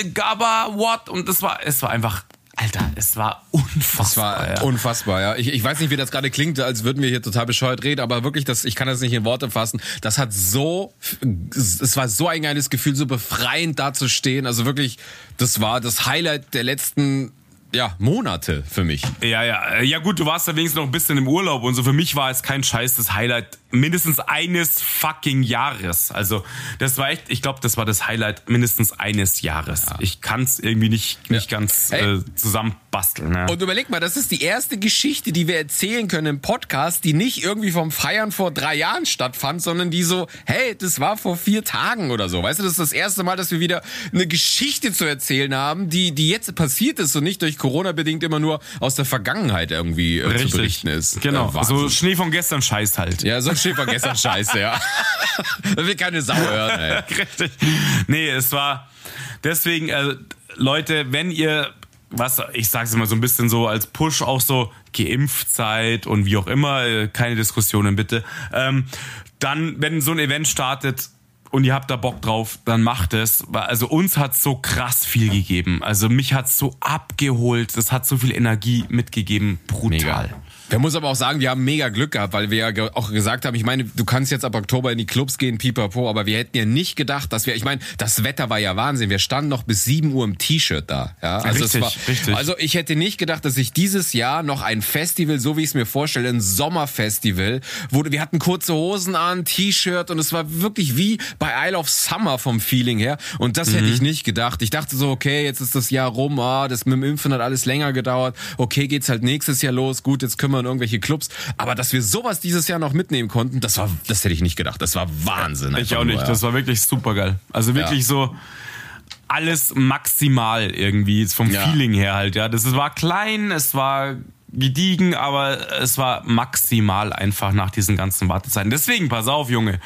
äh, Gabba, what? Und das war, es war einfach, Alter, es war unfassbar. Das war ja. unfassbar, ja. Ich, ich weiß nicht, wie das gerade klingt, als würden wir hier total bescheuert reden, aber wirklich, das, ich kann das nicht in Worte fassen. Das hat so, es war so ein geiles Gefühl, so befreiend da zu stehen. Also wirklich, das war das Highlight der letzten, ja, Monate für mich. Ja, ja. Ja gut, du warst da wenigstens noch ein bisschen im Urlaub und so. Für mich war es kein Scheiß das Highlight mindestens eines fucking Jahres. Also das war echt, ich glaube, das war das Highlight mindestens eines Jahres. Ich kann es irgendwie nicht, nicht Ja. ganz Hey. äh, zusammenbasteln. Ja. Und überleg mal, das ist die erste Geschichte, die wir erzählen können im Podcast, die nicht irgendwie vom Feiern vor drei Jahren stattfand, sondern die so, hey, das war vor vier Tagen oder so. Weißt du, das ist das erste Mal, dass wir wieder eine Geschichte zu erzählen haben, die, die jetzt passiert ist und nicht durch Corona bedingt immer nur aus der Vergangenheit irgendwie äh, zu berichten ist. Genau. Äh, so Schnee von gestern Scheiß halt. ja, so ein Schäfer gestern Scheiße, ja. da will keine Sau hören, ey. Richtig. Nee, es war deswegen, äh, Leute, wenn ihr, was, ich sag's immer so ein bisschen so als Push auch so, geimpft seid und wie auch immer, äh, keine Diskussionen bitte, ähm, dann, wenn so ein Event startet, und ihr habt da Bock drauf, dann macht es. Also uns hat so krass viel gegeben. Also mich hat so abgeholt. Das hat so viel Energie mitgegeben. Brutal. Man muss aber auch sagen, wir haben mega Glück gehabt, weil wir ja auch gesagt haben, ich meine, du kannst jetzt ab Oktober in die Clubs gehen, pipapo, aber wir hätten ja nicht gedacht, dass wir, ich meine, das Wetter war ja Wahnsinn. Wir standen noch bis 7 Uhr im T-Shirt da. Ja, also richtig, war, richtig. Also ich hätte nicht gedacht, dass ich dieses Jahr noch ein Festival, so wie ich es mir vorstelle, ein Sommerfestival, wo wir hatten kurze Hosen an, T-Shirt und es war wirklich wie bei Isle of Summer vom Feeling her. Und das Mhm. hätte ich nicht gedacht. Ich dachte so, okay, jetzt ist das Jahr rum, ah, das mit dem Impfen hat alles länger gedauert. Okay, geht's halt nächstes Jahr los. Gut, jetzt können wir in irgendwelche Clubs. Aber dass wir sowas dieses Jahr noch mitnehmen konnten, das war, das hätte ich nicht gedacht. Das war Wahnsinn. Ich auch nicht. nur, ja. Das war wirklich super geil. Also wirklich Ja. so alles maximal irgendwie vom Ja. Feeling her halt. Ja, das es war klein, es war gediegen, aber es war maximal einfach nach diesen ganzen Wartezeiten. Deswegen pass auf, Junge.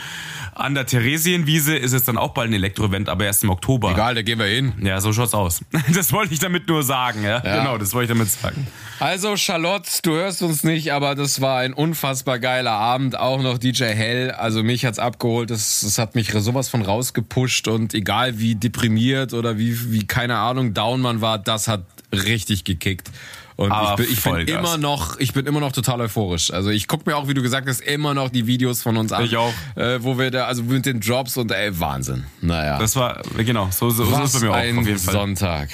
An der Theresienwiese ist es dann auch bald ein Elektro-Event, aber erst im Oktober. Egal, da gehen wir hin. Ja, so schaut's aus. Das wollte ich damit nur sagen, ja. Genau, das wollte ich damit sagen. Also Charlotte, du hörst uns nicht, aber das war ein unfassbar geiler Abend. Auch noch DJ Hell, also mich hat's abgeholt. Das, das hat mich sowas von rausgepusht und egal wie deprimiert oder wie, wie keine Ahnung down man war, das hat richtig gekickt. Und Aber ich bin, ich bin immer noch, ich bin immer noch total euphorisch. Also ich guck mir auch, wie du gesagt hast, immer noch die Videos von uns an. Ich auch. Äh, wo wir da, also mit den Drops und ey, Wahnsinn. Naja. Das war, genau, so, so, so ist bei mir auch ein. Sonntag.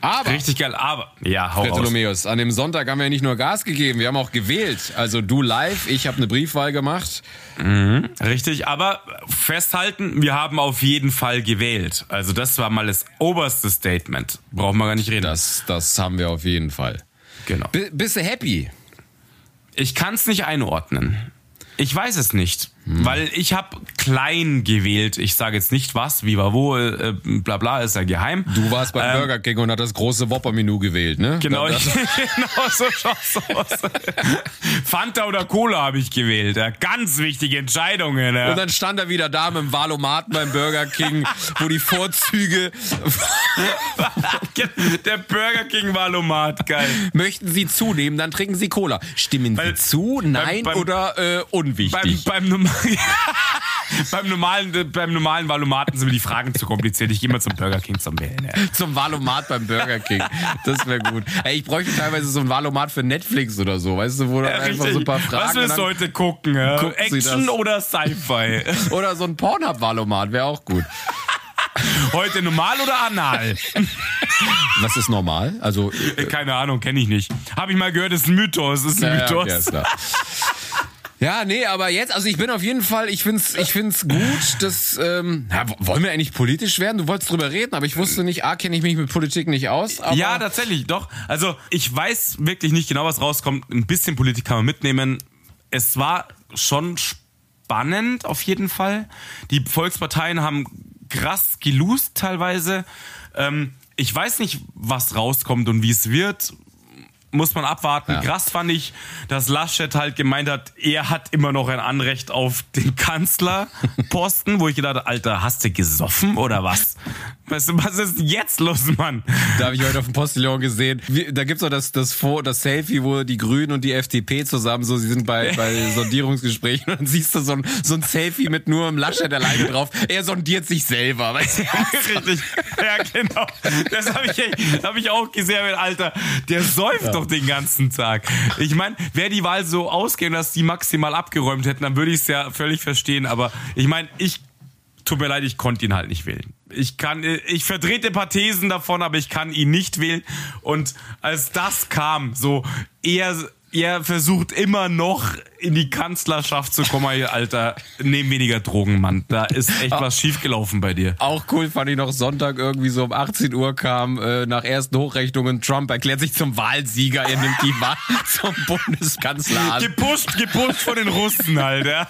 Aber Richtig geil, aber, ja, hau. Bartholomäus, an dem Sonntag haben wir ja nicht nur Gas gegeben, wir haben auch gewählt. Also du live, ich habe eine Briefwahl gemacht. Richtig, aber festhalten, wir haben auf jeden Fall gewählt. Also das war mal das oberste Statement. Brauchen wir gar nicht reden. Das, das haben wir auf jeden Fall. Genau. B bist du happy? Ich kann es nicht einordnen. Ich weiß es nicht, Hm. weil ich habe klein gewählt. Ich sage jetzt nicht was, wie war wo, äh, bla bla, ist ja geheim. Du warst beim Ähm, Burger King und hast das große Whopper-Menü gewählt, ne? Genau, ich, genau so schaut's aus. Fanta oder Cola habe ich gewählt. Ja, ganz wichtige Entscheidungen. Ja. Und dann stand er wieder da mit dem Valomaten beim Burger King, wo die Vorzüge, Der Burger King Valomat, geil. möchten Sie zunehmen, dann trinken Sie Cola. Stimmen Sie zu, nein beim- oder äh, Beim, unwichtig? beim Nummer beim normalen, beim normalen Valomaten sind mir die Fragen zu kompliziert. Ich gehe mal zum Burger King zum Wählen. Zum Valomat beim Burger King. Das wäre gut. Ey, ich bräuchte teilweise so ein Valomat für Netflix oder so, weißt du, wo dann einfach so ein paar Fragen. Was willst du heute gucken? Ja? Action oder Sci-Fi? oder so ein Pornhub-Valomat wäre auch gut. Heute normal oder anal? Was ist normal? Also keine Ahnung, kenne ich nicht. Habe ich mal gehört, ist ein Mythos. Ist ein ja, Mythos. Ja, ja, nee, aber jetzt, also ich bin auf jeden Fall, ich find's, ich find's gut, dass, ähm, ja, wollen wir eigentlich politisch werden? Du wolltest drüber reden, aber ich wusste nicht, A, kenne ich mich mit Politik nicht aus. Aber ja, tatsächlich, doch. Also ich weiß wirklich nicht genau, was rauskommt. Ein bisschen Politik kann man mitnehmen. Es war schon spannend, auf jeden Fall. Die Volksparteien haben krass gelost teilweise. Ähm, ich weiß nicht, was rauskommt und wie es wird muss man abwarten. Ja. Krass fand ich, dass Laschet halt gemeint hat, er hat immer noch ein Anrecht auf den Kanzlerposten, wo ich gedacht Alter, hast du gesoffen oder was? Weißt du, was ist jetzt los, Mann? Da habe ich heute auf dem Postillon gesehen. Da gibt's auch das, das, das Selfie, wo die Grünen und die FDP zusammen so, sie sind bei, bei Sondierungsgesprächen und dann siehst du so ein, so ein Selfie mit nur einem Laschet alleine drauf. Er sondiert sich selber, weißt du? Richtig. Ja, genau. Das habe ich, hab ich auch gesehen, Alter. Der säuft ja. doch den ganzen Tag. Ich meine, wäre die Wahl so ausgehen, dass die maximal abgeräumt hätten, dann würde ich es ja völlig verstehen. Aber ich meine, ich tut mir leid, ich konnte ihn halt nicht wählen. Ich kann, ich vertrete ein paar Thesen davon, aber ich kann ihn nicht wählen. Und als das kam, so eher ihr versucht immer noch in die Kanzlerschaft zu kommen, Alter. Nehm weniger Drogen, Mann. Da ist echt was schiefgelaufen bei dir. Auch cool fand ich noch Sonntag irgendwie so um 18 Uhr kam äh, nach ersten Hochrechnungen Trump erklärt sich zum Wahlsieger. Er nimmt die Wahl zum Bundeskanzler an. Gepusht, gepusht von den Russen, Alter.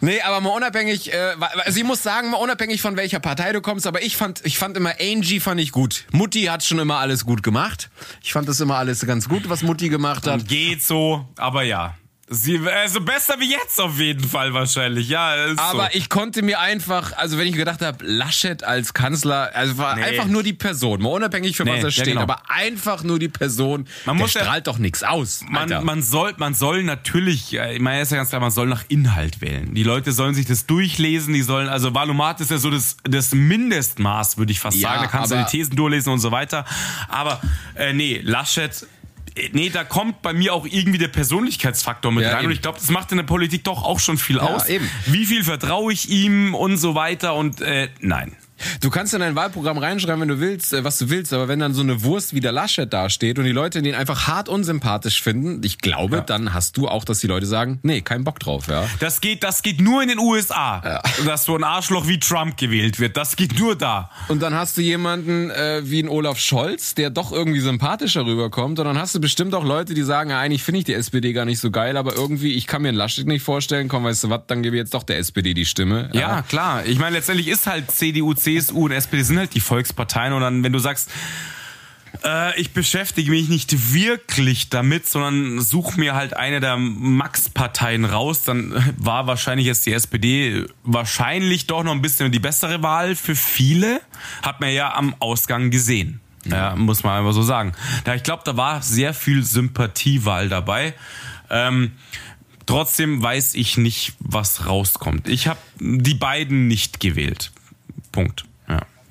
nee, aber mal unabhängig, äh, also ich muss sagen, mal unabhängig von welcher Partei du kommst, aber ich fand, ich fand immer Angie fand ich gut. Mutti hat schon immer alles gut gemacht. Ich fand das immer alles ganz gut, was Mutti gemacht hat. Und geht so, aber ja. Sie, also besser wie jetzt auf jeden Fall wahrscheinlich, ja. Aber so. ich konnte mir einfach, also wenn ich gedacht habe, Laschet als Kanzler, also war nee. einfach nur die Person, mal unabhängig für nee, was er steht, ja, genau. aber einfach nur die Person, man der strahlt ja, doch nichts aus. Man, man, soll, man soll natürlich, ich meine, ist ja ganz klar, man soll nach Inhalt wählen. Die Leute sollen sich das durchlesen, die sollen, also Valomat ist ja so das, das Mindestmaß, würde ich fast ja, sagen. Da kannst du die Thesen durchlesen und so weiter. Aber äh, nee, Laschet nee, da kommt bei mir auch irgendwie der Persönlichkeitsfaktor mit ja, rein. Eben. Und ich glaube, das macht in der Politik doch auch schon viel ja, aus. Eben. Wie viel vertraue ich ihm und so weiter und äh, nein. Du kannst in dein Wahlprogramm reinschreiben, wenn du willst, äh, was du willst, aber wenn dann so eine Wurst wie der Laschet dasteht und die Leute den einfach hart unsympathisch finden, ich glaube, ja. dann hast du auch, dass die Leute sagen, nee, keinen Bock drauf, ja. Das geht, das geht nur in den USA, ja. dass so ein Arschloch wie Trump gewählt wird. Das geht nur da. Und dann hast du jemanden äh, wie ein Olaf Scholz, der doch irgendwie sympathischer rüberkommt und dann hast du bestimmt auch Leute, die sagen, ja, eigentlich finde ich die SPD gar nicht so geil, aber irgendwie, ich kann mir einen Laschet nicht vorstellen, komm, weißt du was, dann gebe ich jetzt doch der SPD die Stimme. Ja, ja klar. Ich meine, letztendlich ist halt CDU, CSU und SPD sind halt die Volksparteien und dann, wenn du sagst, äh, ich beschäftige mich nicht wirklich damit, sondern suche mir halt eine der Max-Parteien raus, dann war wahrscheinlich jetzt die SPD wahrscheinlich doch noch ein bisschen die bessere Wahl für viele. Hat man ja am Ausgang gesehen. Ja, muss man einfach so sagen. Da ich glaube, da war sehr viel Sympathiewahl dabei. Ähm, trotzdem weiß ich nicht, was rauskommt. Ich habe die beiden nicht gewählt. Punkt.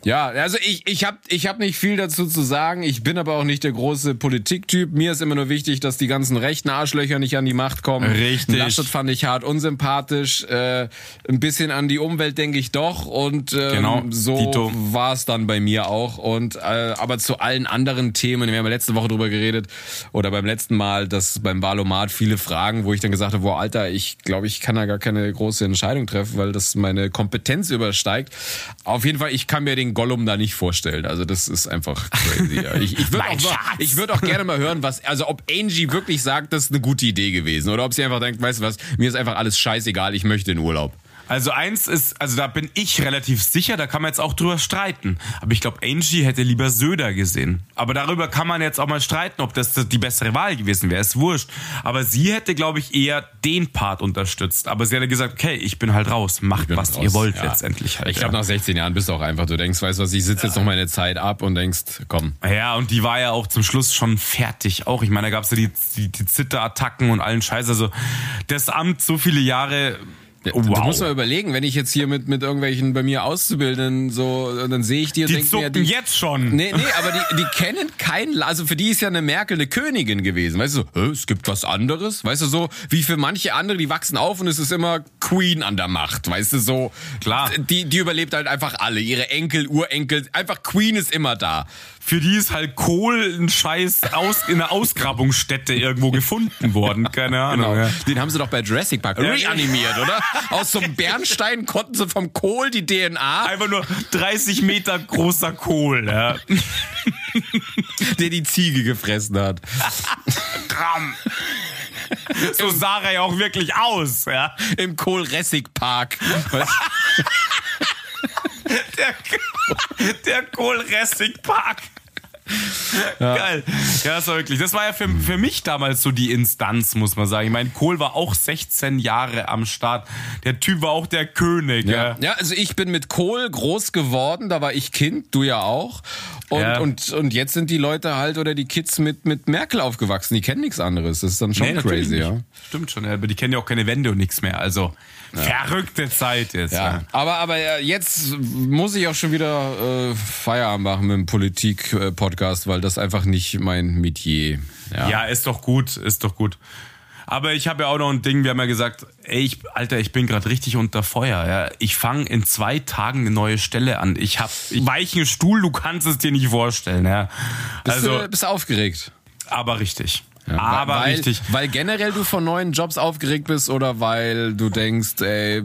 Ja, also ich, ich habe ich hab nicht viel dazu zu sagen. Ich bin aber auch nicht der große Politiktyp. Mir ist immer nur wichtig, dass die ganzen rechten Arschlöcher nicht an die Macht kommen. Richtig. Laschet fand ich hart unsympathisch. Äh, ein bisschen an die Umwelt denke ich doch. Und ähm, genau, so war es dann bei mir auch. Und äh, aber zu allen anderen Themen, wir haben ja letzte Woche drüber geredet oder beim letzten Mal, dass beim Wahlomat viele Fragen, wo ich dann gesagt habe, wow, Alter, ich glaube, ich kann da gar keine große Entscheidung treffen, weil das meine Kompetenz übersteigt. Auf jeden Fall, ich kann mir den Gollum da nicht vorstellen. Also das ist einfach crazy. Ja. Ich, ich würde auch, würd auch gerne mal hören, was, also ob Angie wirklich sagt, das ist eine gute Idee gewesen oder ob sie einfach denkt, weißt du was, mir ist einfach alles scheißegal, ich möchte in Urlaub. Also eins ist, also da bin ich relativ sicher, da kann man jetzt auch drüber streiten. Aber ich glaube, Angie hätte lieber Söder gesehen. Aber darüber kann man jetzt auch mal streiten, ob das die bessere Wahl gewesen wäre. Ist wurscht. Aber sie hätte, glaube ich, eher den Part unterstützt. Aber sie hätte gesagt, okay, ich bin halt raus. Macht, was raus. ihr wollt ja. letztendlich halt. Ich glaube, ja. nach 16 Jahren bist du auch einfach, du denkst, weißt du was, ich sitze jetzt noch meine Zeit ab und denkst, komm. Ja, und die war ja auch zum Schluss schon fertig. Auch, ich meine, da gab es ja die, die, die Zitterattacken und allen Scheiß. Also das Amt so viele Jahre Du musst mal überlegen, wenn ich jetzt hier mit, mit irgendwelchen bei mir Auszubildenden so, dann sehe ich die und Die denke mir, die, jetzt schon. Nee, nee, aber die, die kennen keinen, also für die ist ja eine Merkel eine Königin gewesen. Weißt du, so, "Hä, es gibt was anderes. Weißt du, so wie für manche andere, die wachsen auf und es ist immer Queen an der Macht. Weißt du, so. Klar. Die, die überlebt halt einfach alle. Ihre Enkel, Urenkel, einfach Queen ist immer da. Für die ist halt Kohl ein Scheiß aus, in einer Ausgrabungsstätte irgendwo gefunden worden. Keine Ahnung. Ja. Den haben sie doch bei Jurassic Park Ja. reanimiert, oder? Aus so einem Bernstein konnten sie vom Kohl die DNA, Einfach nur 30 Meter großer Kohl. Ja. der die Ziege gefressen hat. Kram. So sah er ja auch wirklich aus. Ja. Im Kohl-Ressig-Park. Weißt Der, der Kohlressig-Park. Geil. Ja, das war wirklich. Das war ja für, für mich damals so die Instanz, muss man sagen. Ich meine, Kohl war auch 16 Jahre am Start. Der Typ war auch der König. Ja. Ja, also ich bin mit Kohl groß geworden, da war ich Kind, du ja auch. Und, Ja. und, und jetzt sind die Leute halt oder die Kids mit, mit Merkel aufgewachsen, die kennen nichts anderes. Das ist dann schon Nee, crazy, ja. Stimmt schon, ja, aber die kennen ja auch keine Wände und nichts mehr. Also verrückte Zeit jetzt. Ja, Ja. aber, aber ja, jetzt muss ich auch schon wieder äh, Feierabend machen mit dem Politik-Podcast, weil das einfach nicht mein Metier. Ja. Ja, ist doch gut, ist doch gut. Aber ich habe ja auch noch ein Ding, wir haben ja gesagt, ey, ich, Alter, ich bin gerade richtig unter Feuer. Ja. Ich fange in zwei Tagen eine neue Stelle an. Ich habe weichen Stuhl, du kannst es dir nicht vorstellen. Ja. Bist, Also, du, bist du aufgeregt? aber richtig. Ja, aber weil, richtig. Weil generell du von neuen Jobs aufgeregt bist oder weil du denkst, ey,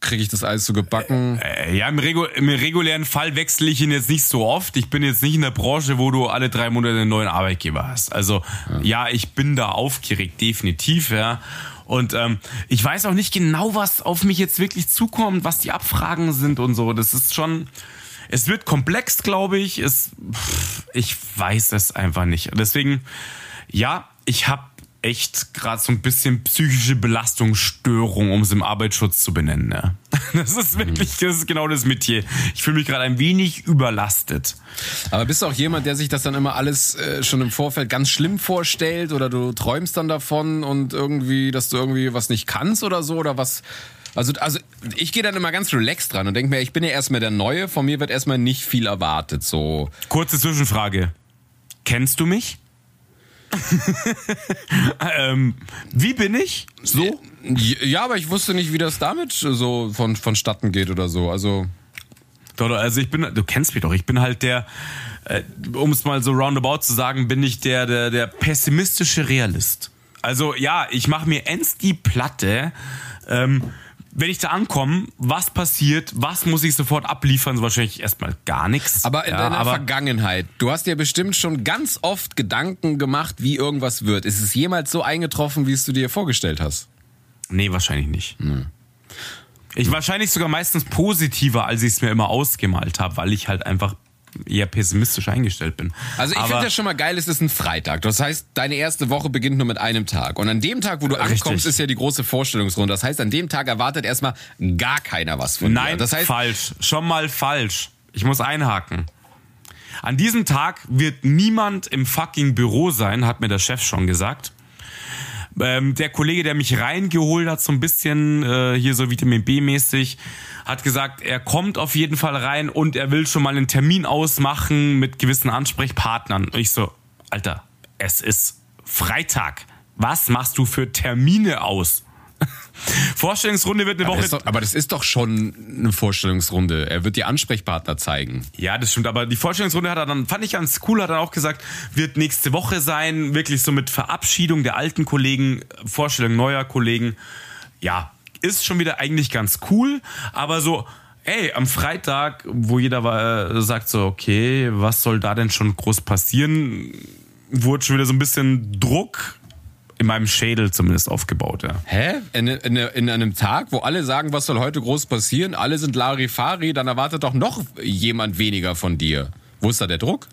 kriege ich das alles so gebacken? Äh, Ja, im, Regu im regulären Fall wechsle ich ihn jetzt nicht so oft. Ich bin jetzt nicht in der Branche, wo du alle drei Monate einen neuen Arbeitgeber hast. Also ja, ich bin da aufgeregt, definitiv, ja. Und ähm, ich weiß auch nicht genau, was auf mich jetzt wirklich zukommt, was die Abfragen sind und so. Das ist schon. Es wird komplex, glaube ich. Es, pff, ich weiß es einfach nicht. Deswegen, ja, ich habe echt gerade so ein bisschen psychische Belastungsstörung, um es im Arbeitsschutz zu benennen. Ja. Das ist wirklich, das ist genau das Metier. Ich fühle mich gerade ein wenig überlastet. Aber bist du auch jemand, der sich das dann immer alles äh, schon im Vorfeld ganz schlimm vorstellt oder du träumst dann davon und irgendwie, dass du irgendwie was nicht kannst oder so oder was? Also, also ich gehe dann immer ganz relaxed dran und denke mir, ich bin ja erstmal der Neue, von mir wird erstmal nicht viel erwartet. So, Kurze Zwischenfrage. Kennst du mich? ähm, wie bin ich? So? ja, aber ich wusste nicht, wie das damit so von, vonstatten geht oder so. Also, Doch, also ich bin, du kennst mich doch, ich bin halt der, äh, um es mal so roundabout zu sagen, bin ich der, der, der pessimistische Realist. Also ja, ich mache mir ends die Platte, ähm, wenn ich da ankomme, was passiert, was muss ich sofort abliefern, so wahrscheinlich erstmal gar nichts. Aber in ja, deiner aber Vergangenheit, du hast dir bestimmt schon ganz oft Gedanken gemacht, wie irgendwas wird. Ist es jemals so eingetroffen, wie es du dir vorgestellt hast? Nee, wahrscheinlich nicht. Ich wahrscheinlich sogar meistens positiver, als ich es mir immer ausgemalt habe, weil ich halt einfach eher pessimistisch eingestellt bin. Also ich finde ja schon mal geil, es ist ein Freitag. Das heißt, deine erste Woche beginnt nur mit einem Tag. Und an dem Tag, wo du Richtig. ankommst, ist ja die große Vorstellungsrunde. Das heißt, an dem Tag erwartet erstmal gar keiner was von Nein, dir. Das heißt, falsch. Schon mal falsch. Ich muss einhaken. An diesem Tag wird niemand im fucking Büro sein, hat mir der Chef schon gesagt. Ähm, der Kollege, der mich reingeholt hat, so ein bisschen äh, hier so Vitamin B-mäßig, hat gesagt, er kommt auf jeden Fall rein und er will schon mal einen Termin ausmachen mit gewissen Ansprechpartnern. Und ich so, Alter, es ist Freitag. Was machst du für Termine aus? Vorstellungsrunde wird eine aber Woche. das, doch, aber das ist doch schon eine Vorstellungsrunde. Er wird die Ansprechpartner zeigen. Ja, das stimmt, aber die Vorstellungsrunde hat er dann, fand ich ganz cool, hat er auch gesagt, wird nächste Woche sein, wirklich so mit Verabschiedung der alten Kollegen, Vorstellung neuer Kollegen. Ja, ist schon wieder eigentlich ganz cool, aber so, ey, am Freitag, wo jeder war, äh, sagt so, okay, was soll da denn schon groß passieren, wurde schon wieder so ein bisschen Druck in meinem Schädel zumindest aufgebaut, ja. Hä? In, in, in einem Tag, wo alle sagen, was soll heute groß passieren, alle sind Larifari, dann erwartet doch noch jemand weniger von dir. Wo ist da der Druck?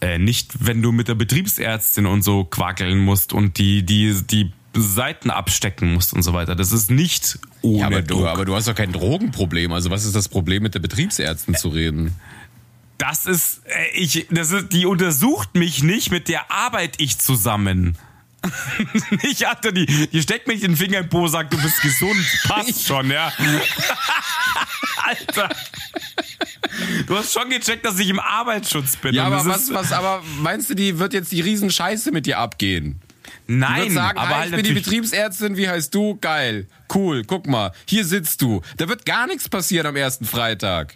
Äh, nicht, wenn du mit der Betriebsärztin und so quakeln musst und die, die, die Seiten abstecken musst und so weiter. Das ist nicht ohne Ja, aber Druck. du, aber du hast doch kein Drogenproblem. Also was ist das Problem, mit der Betriebsärztin zu reden? das ist, äh, ich, das ist, die untersucht mich nicht, mit der arbeite ich zusammen. Nicht, Alter, die, die steckt mich den Finger im Po, sagt, du bist gesund. Passt schon, ja. Alter. Du hast schon gecheckt, dass ich im Arbeitsschutz bin. Ja, aber was, was, aber meinst du, die wird jetzt die Riesenscheiße mit dir abgehen? Nein, sagen, aber ah, halt ich bin die Betriebsärztin, wie heißt du? Geil, cool, guck mal, hier sitzt du. Da wird gar nichts passieren am ersten Freitag.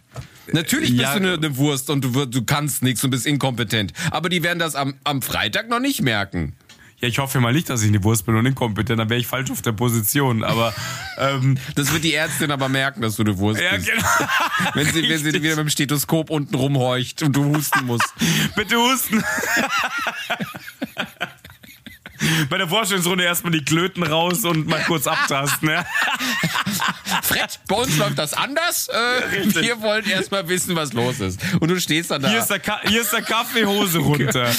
Natürlich bist Ja. du eine, eine Wurst und du, wirst- du kannst nichts und bist inkompetent. Aber die werden das am, am Freitag noch nicht merken. Ja, ich hoffe mal nicht, dass ich eine Wurst bin und inkompetent, dann wäre ich falsch auf der Position. Aber ähm, Das wird die Ärztin aber merken, dass du eine Wurst ja, bist. genau. Wenn sie, wenn sie wieder mit dem Stethoskop unten rumhorcht und du husten musst. Bitte husten. Bei der Vorstellungsrunde erstmal die Klöten raus und mal kurz abtasten. Ja? Fred, bei uns läuft das anders. Äh, wir wollen erstmal wissen, was los ist. Und du stehst dann da. Hier, ist der Ka hier ist der Kaffee, Hose runter.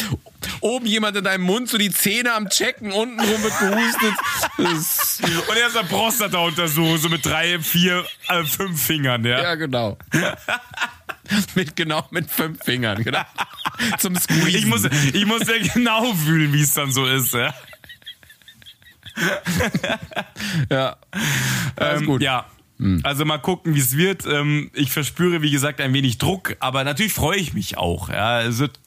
Oben jemand in deinem Mund, so die Zähne am Checken, unten rum wird gehustet. Und erst der Prostata-Untersuchung, so mit drei, vier, äh, fünf Fingern. Ja? ja, genau. mit genau mit fünf Fingern, genau. Zum Squeezen. Ich, muss, ich muss ja genau fühlen, wie es dann so ist. Ja? ja. Ähm, gut. Ja. Also mal gucken, wie es wird. Ähm, Ich verspüre, wie gesagt, ein wenig Druck, aber natürlich freue ich mich auch. Ja, es wird,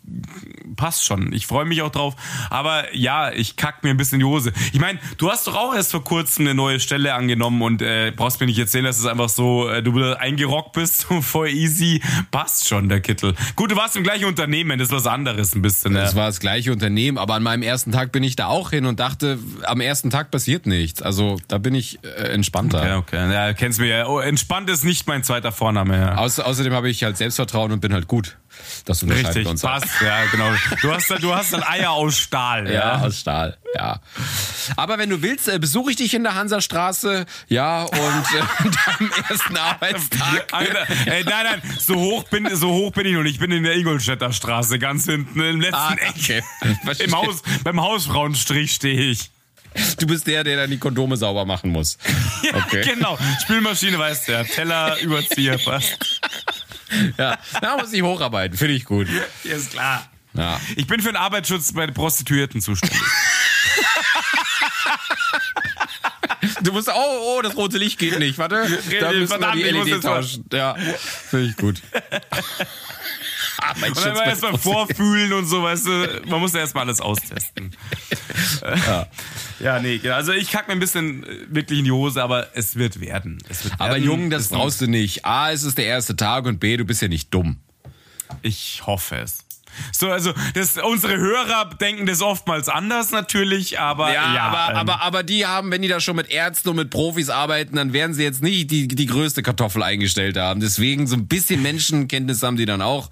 passt schon. Ich freue mich auch drauf. Aber ja, ich kack mir ein bisschen die Hose. Ich meine, du hast doch auch erst vor kurzem eine neue Stelle angenommen und äh, brauchst mir nicht erzählen, dass es einfach so, äh, du wieder eingerockt bist, so voll easy. Passt schon, der Kittel. Gut, du warst im gleichen Unternehmen, das ist was anderes ein bisschen. Das Ja. war das gleiche Unternehmen, aber an meinem ersten Tag bin ich da auch hin und dachte, am ersten Tag passiert nichts. Also da bin ich äh, entspannter. Ja, okay. Ja, kennst mir ja. Oh, entspannt ist nicht mein zweiter Vorname. Ja. Außer, außerdem habe ich halt Selbstvertrauen und bin halt gut. Das unterscheidet Richtig, uns. passt, ja, genau. Du hast, du hast dann Eier aus Stahl, Ja, ja. aus Stahl, ja. Aber wenn du willst, äh, besuche ich dich in der Hansastraße, ja, und äh, am ersten Arbeitstag. Alter, ey, nein, nein, so hoch bin, so hoch bin ich noch nicht. Ich bin in der Ingolstädter Straße, ganz hinten im letzten Ah, Eck. okay. Verstehe. Im Haus, beim Hausfrauenstrich stehe ich. Du bist der, der dann die Kondome sauber machen muss. Ja, Okay. genau. Spülmaschine weißt du ja. Teller, Überzieher, passt. Ja, da muss ich hocharbeiten, finde ich gut. Ja, ist klar. Ja. Ich bin für den Arbeitsschutz bei den Prostituierten zuständig. Du musst, oh, oh, das rote Licht geht nicht, warte. Da müssen wir Verdammt, die ich muss LED tauschen. Ja, finde ich gut. Und dann erstmal vorfühlen und so, weißt du, man muss ja erstmal alles austesten. Ja. ja, nee, genau. also ich kack mir ein bisschen äh, wirklich in die Hose, aber es wird werden. Es wird Aber werden. Jungen, das brauchst du nicht. A, es ist der erste Tag und B, du bist ja nicht dumm. Ich hoffe es. So, also das, unsere Hörer denken das oftmals anders natürlich, aber Ja, ja, aber, ähm, aber, aber die haben, wenn die da schon mit Ärzten und mit Profis arbeiten, dann werden sie jetzt nicht die, die größte Kartoffel eingestellt haben. Deswegen so ein bisschen Menschenkenntnis haben die dann auch.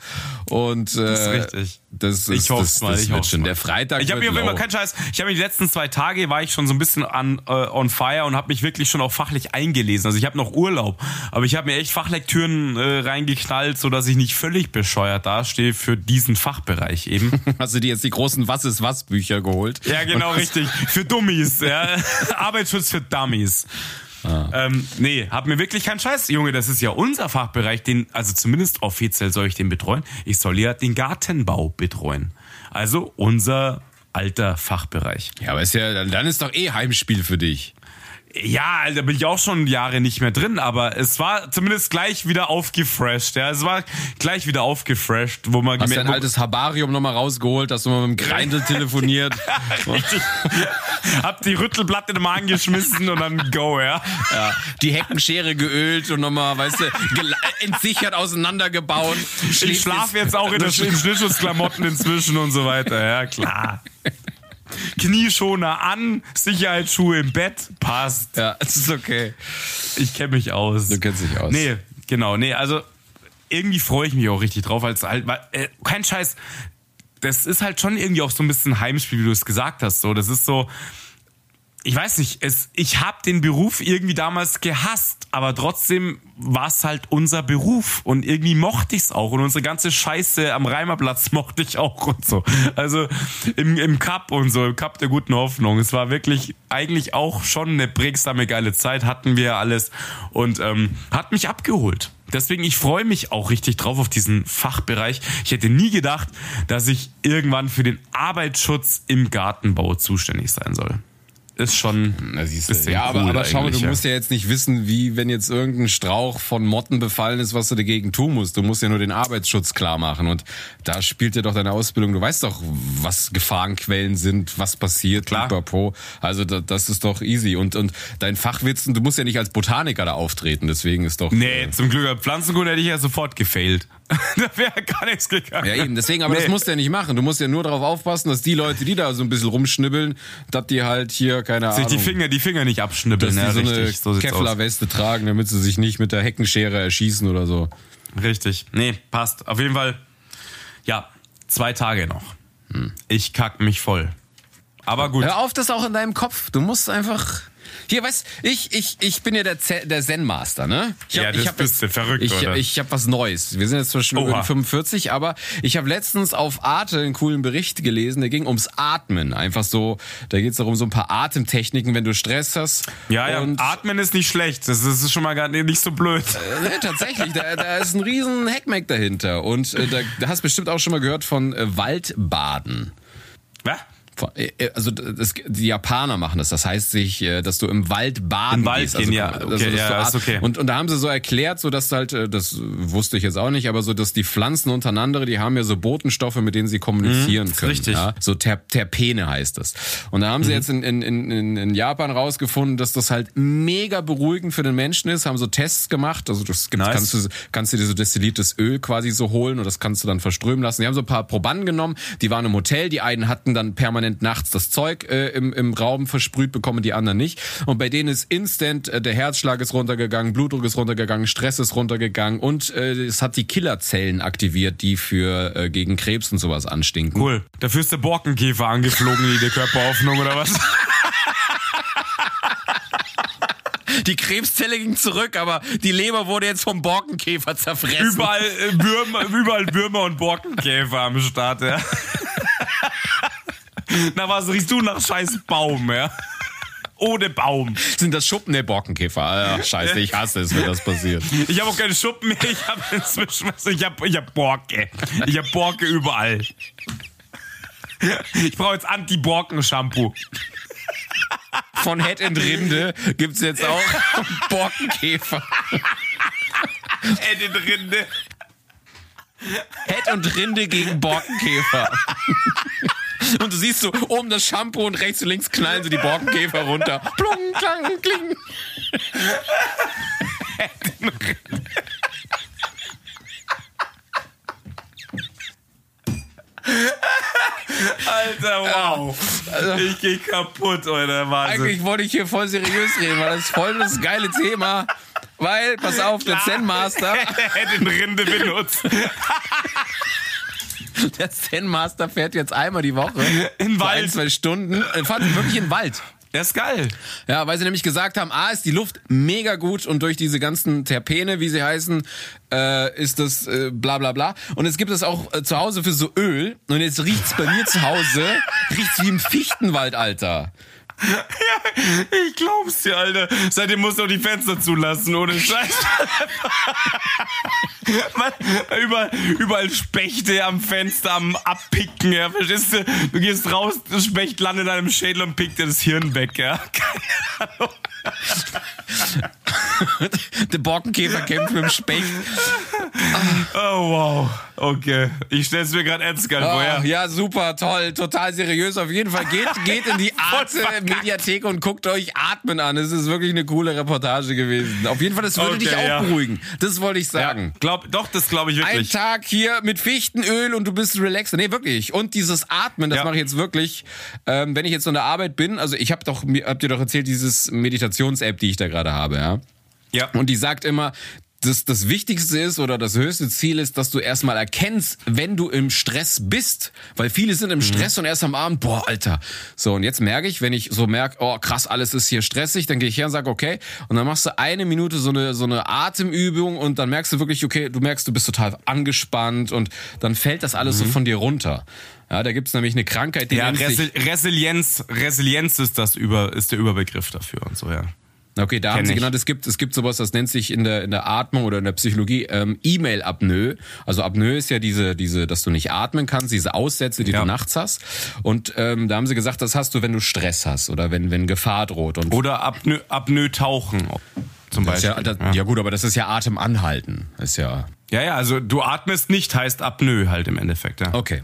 Und äh, Das ist richtig. Das ist, Ich hoff's das, mal, das ich wird hoff's schon. mal. Der Freitag Ich habe mir low. keinen Scheiß. Ich habe die letzten zwei Tage war ich schon so ein bisschen an, äh, on fire und habe mich wirklich schon auch fachlich eingelesen. Also ich habe noch Urlaub, aber ich habe mir echt Fachlektüren äh, reingeknallt, so dass ich nicht völlig bescheuert dastehe für diesen Fachbereich eben. Hast du dir jetzt die großen Was ist was Bücher geholt? ja, genau richtig. Für Dummies. Ja. Arbeitsschutz für Dummies. Ähm, nee, hab mir wirklich keinen Scheiß. Junge, das ist ja unser Fachbereich, den, also zumindest offiziell soll ich den betreuen. Ich soll ja den Gartenbau betreuen. Also unser alter Fachbereich. Ja, aber ist ja, dann ist doch eh Heimspiel für dich. Ja, da bin ich auch schon Jahre nicht mehr drin, aber es war zumindest gleich wieder aufgefresht. Ja, es war gleich wieder aufgefresht, wo man Hast dein altes Habarium nochmal rausgeholt, hast du mal mit dem Greindl telefoniert. Richtig. Hab die Rüttelplatte nochmal angeschmissen und dann go, ja. ja, die Heckenschere geölt und nochmal, weißt du, entsichert auseinandergebaut. Ich schlafe jetzt auch in, in Schnittschutzklamotten inzwischen und so weiter. Ja, klar. Knieschoner an, Sicherheitsschuhe im Bett, passt. Ja, es ist okay. Ich kenne mich aus. Du kennst dich aus. Nee, genau, nee, also irgendwie freue ich mich auch richtig drauf, als halt, äh, kein Scheiß, das ist halt schon irgendwie auch so ein bisschen Heimspiel, wie du es gesagt hast, so, das ist so, ich weiß nicht, es, ich habe den Beruf irgendwie damals gehasst, aber trotzdem war es halt unser Beruf und irgendwie mochte ich es auch und unsere ganze Scheiße am Reimerplatz mochte ich auch und so. Also im, im Cup und so, im Cup der guten Hoffnung. Es war wirklich eigentlich auch schon eine prägsame, geile Zeit, hatten wir alles und ähm, hat mich abgeholt. deswegen, ich freue mich auch richtig drauf auf diesen Fachbereich. Ich hätte nie gedacht, dass ich irgendwann für den Arbeitsschutz im Gartenbau zuständig sein soll ist schon Na, siehst du. Ja, aber, cool aber schau mal, du musst ja jetzt nicht wissen, wie, wenn jetzt irgendein Strauch von Motten befallen ist, was du dagegen tun musst. Du musst ja nur den Arbeitsschutz klar machen. Und da spielt ja doch deine Ausbildung. Du weißt doch, was Gefahrenquellen sind, was passiert, klar. Pipapo. Also da, das ist doch easy. Und, und dein Fachwitzen, du musst ja nicht als Botaniker da auftreten. Deswegen ist doch. Nee, äh, zum Glück als Pflanzenkunde hätte ich ja sofort gefailt. da wäre gar nichts gegangen. Ja, eben. Deswegen, aber nee. das musst du ja nicht machen. Du musst ja nur darauf aufpassen, dass die Leute, die da so ein bisschen rumschnibbeln, dass die halt hier, keine sich Ahnung. die Finger, die Finger nicht abschnibbeln. Dass die ja, so richtig, eine so Kevlar-Weste tragen, damit sie sich nicht mit der Heckenschere erschießen oder so. Richtig. Nee, passt. Auf jeden Fall, ja, zwei Tage noch. Hm. Ich kack mich voll. Aber gut. Hör auf, das auch in deinem Kopf. Du musst einfach hier, weißt ich, ich, ich bin ja der, der Zen-Master, ne? Ich hab, ja, das ich hab bist jetzt, du verrückt, ich, oder? Ich habe was Neues. Wir sind jetzt zwischen 45, aber ich habe letztens auf Arte einen coolen Bericht gelesen, der ging ums Atmen. Einfach so, da geht es darum, so ein paar Atemtechniken, wenn du Stress hast. Ja, ja, und Atmen ist nicht schlecht. Das ist schon mal gar nicht so blöd. Äh, nee, tatsächlich, da, da ist ein riesen Hackmack dahinter. Und äh, da, da hast du bestimmt auch schon mal gehört von äh, Waldbaden. Was? Äh, äh, also das, die Japaner machen das. Das heißt sich, äh, dass du im Wald baden Im Wald gehst. Also, ja, okay, also, ja, ist okay. Und, und da haben sie so erklärt, so dass halt, das wusste ich jetzt auch nicht, aber so, dass die Pflanzen untereinander, die haben ja so Botenstoffe, mit denen sie kommunizieren mhm, können. Richtig. Ja? So Ter Terpene heißt das. Und da haben sie mhm. jetzt in, in, in, in Japan rausgefunden, dass das halt mega beruhigend für den Menschen ist, haben so Tests gemacht. Also das gibt, nice. kannst du kannst du dir so destilliertes Öl quasi so holen und das kannst du dann verströmen lassen. Die haben so ein paar Probanden genommen, die waren im Hotel, die einen hatten dann permanent permanent nachts das Zeug äh, im, im Raum versprüht bekommen, die anderen nicht. Und bei denen ist instant äh, der Herzschlag ist runtergegangen, Blutdruck ist runtergegangen, Stress ist runtergegangen und äh, es hat die Killerzellen aktiviert, die für äh, gegen Krebs und sowas anstinken. Cool. Dafür ist der Borkenkäfer angeflogen in die Körperhoffnung oder was? Die Krebszelle ging zurück, aber die Leber wurde jetzt vom Borkenkäfer zerfressen. Überall äh, Würmer, überall Würmer und Borkenkäfer am Start, ja. Na, was riechst du nach scheiß Baum, ja? Ohne Baum. Sind das Schuppen der Borkenkäfer? Ach, scheiße, ich hasse es, wenn das passiert. Ich habe auch keine Schuppen mehr, ich habe inzwischen was, ich habe ich hab Borke. Ich habe Borke überall. Ich brauche jetzt Anti-Borken-Shampoo. Von Head and Rinde gibt's jetzt auch Borkenkäfer. Head and Rinde. Head und Rinde gegen Borkenkäfer. Und du siehst so oben das Shampoo und rechts und links knallen so die Borkenkäfer runter. Plung, klang, kling. Alter, wow. Also, ich geh kaputt, oder Wahnsinn. Eigentlich wollte ich hier voll seriös reden, weil das ist voll das geile Thema. Weil, pass auf, der Zen Master. hätte den Rinde benutzt. Der Zen Master fährt jetzt einmal die Woche. In den Wald. Ein, zwei Stunden. Er fährt wirklich in den Wald. Der ist geil. Ja, weil sie nämlich gesagt haben, A, ist die Luft mega gut und durch diese ganzen Terpene, wie sie heißen, äh, ist das äh, bla bla bla. Und es gibt es auch äh, zu Hause für so Öl. Und jetzt riecht's bei mir zu Hause, riecht's wie im Fichtenwald, Alter. Ja, ich glaub's dir, Alter. Seitdem musst du auch die Fenster zulassen, ohne Scheiß. Man, überall, überall Spechte am Fenster am Abpicken, ja, verstehst du? Du gehst raus, das Specht landet in deinem Schädel und pickt dir das Hirn weg, ja. Keine Ahnung. Der Borkenkäfer kämpft mit dem Specht. Oh, wow. Okay. Ich stell's mir gerade ernst vor, oh, ja. Ja, super, toll, total seriös. Auf jeden Fall geht, geht in die Arte-Mediathek und guckt euch Atmen an. Es ist wirklich eine coole Reportage gewesen. Auf jeden Fall, das würde okay, dich auch ja. beruhigen. Das wollte ich sagen. Ja, glaub, doch, das glaube ich wirklich. Ein Tag hier mit Fichtenöl und du bist relaxed. Nee, wirklich. Und dieses Atmen, das ja. mache ich jetzt wirklich, ähm, wenn ich jetzt in der Arbeit bin. Also ich habe doch, habt ihr doch erzählt, dieses Meditations-App, die ich da gerade habe, ja. Ja. Und die sagt immer, das, das Wichtigste ist oder das höchste Ziel ist, dass du erstmal erkennst, wenn du im Stress bist. Weil viele sind im mhm. Stress mhm. und erst am Abend, boah, Alter. So, und jetzt merke ich, wenn ich so merke, oh krass, alles ist hier stressig, dann gehe ich her und sage, okay. Und dann machst du eine Minute so eine, so eine Atemübung und dann merkst du wirklich, okay, du merkst, du bist total angespannt und dann fällt das alles mhm. so von dir runter. Ja, da gibt's nämlich eine Krankheit, die ja, nennt Resi Resilienz, Resilienz ist das über, ist der Überbegriff dafür und so, ja. Okay, da haben sie ich. genannt, es gibt, es gibt sowas, das nennt sich in der, in der Atmung oder in der Psychologie ähm, E-Mail-Apnoe. Also Apnoe ist ja diese, diese, dass du nicht atmen kannst, diese Aussätze, die Ja. du nachts hast. Und ähm, da haben sie gesagt, das hast du, wenn du Stress hast oder wenn, wenn Gefahr droht. Und Oder Apnoe, Apnoe tauchen zum Beispiel. ja, das, ja. gut, aber das ist ja Atem anhalten. Ist ja Ja, ja, also du atmest nicht, heißt Apnoe halt im Endeffekt, ja. Okay.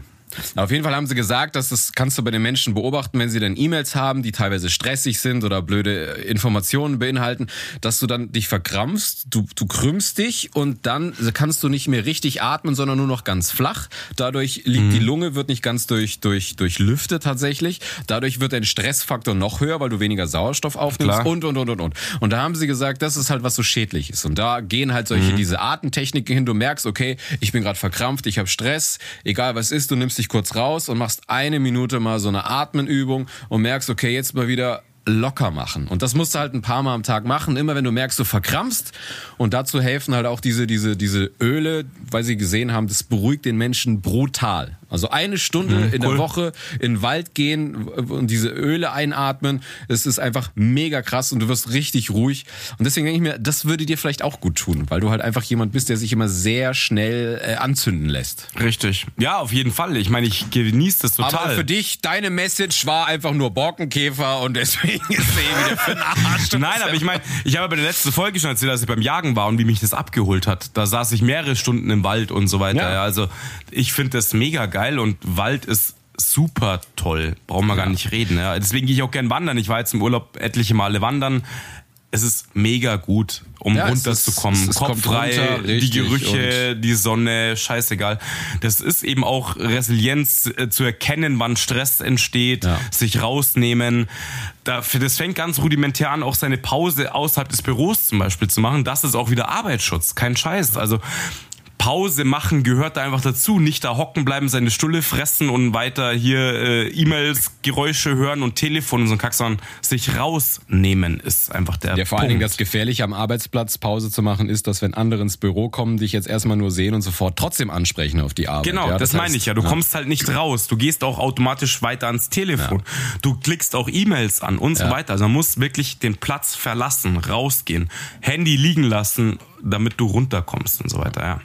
Auf jeden Fall haben sie gesagt, dass das kannst du bei den Menschen beobachten, wenn sie dann E-Mails haben, die teilweise stressig sind oder blöde äh, Informationen beinhalten, dass du dann dich verkrampfst, du, du krümmst dich und dann kannst du nicht mehr richtig atmen, sondern nur noch ganz flach. Dadurch liegt die Lunge, wird nicht ganz durch, durch, durchlüftet tatsächlich. Dadurch wird dein Stressfaktor noch höher, weil du weniger Sauerstoff aufnimmst Klar. und, und, und, und, und. Und da haben sie gesagt, das ist halt was so schädlich ist. Und da gehen halt solche, diese Atemtechniken hin. Du merkst, okay, ich bin gerade verkrampft, ich habe Stress, egal was ist, du nimmst dich kurz raus und machst eine Minute mal so eine Atmenübung und merkst, okay, jetzt mal wieder locker machen. Und das musst du halt ein paar Mal am Tag machen, immer wenn du merkst, du verkrampfst. Und dazu helfen halt auch diese, diese, diese Öle, weil sie gesehen haben, das beruhigt den Menschen brutal. Also eine Stunde in der. Woche in den Wald gehen und diese Öle einatmen, das ist einfach mega krass und du wirst richtig ruhig. Und deswegen denke ich mir, das würde dir vielleicht auch gut tun, weil du halt einfach jemand bist, der sich immer sehr schnell äh, anzünden lässt. Richtig. Ja, auf jeden Fall. Ich meine, ich genieße das total. Aber für dich, deine Message war einfach nur Borkenkäfer und deswegen ist er eh wieder für den Arsch. Nein, aber ich meine, ich habe bei der letzten Folge schon erzählt, dass ich beim Jagen war und wie mich das abgeholt hat. Da saß ich mehrere Stunden im Wald und so weiter. Ja. Also ich finde das mega geil und Wald ist super toll. Brauchen wir gar nicht reden. Ja. Deswegen gehe ich auch gern wandern. Ich war jetzt im Urlaub etliche Male wandern. Es ist mega gut, um Ja, runterzukommen. Kopf frei, die Gerüche, die Sonne, scheißegal. Das ist eben auch Resilienz äh, zu erkennen, wann Stress entsteht, Ja. sich rausnehmen. Dafür, das fängt ganz rudimentär an, auch seine Pause außerhalb des Büros zum Beispiel zu machen. Das ist auch wieder Arbeitsschutz, kein Scheiß. Also Pause machen gehört da einfach dazu. Nicht da hocken bleiben, seine Stulle fressen und weiter hier äh, E-Mails, Geräusche hören und Telefon und so ein Kack, sondern sich rausnehmen ist einfach der Ja, vor Punkt. allen Dingen das Gefährliche am Arbeitsplatz Pause zu machen ist, dass wenn andere ins Büro kommen, dich jetzt erstmal nur sehen und sofort trotzdem ansprechen auf die Arbeit. Genau, ja, das, meine heißt, ich ja. Du kommst halt nicht raus. Du gehst auch automatisch weiter ans Telefon. Du klickst auch E-Mails an und so Ja. weiter. Also man muss wirklich den Platz verlassen, rausgehen, Handy liegen lassen, damit du runterkommst und so weiter, ja.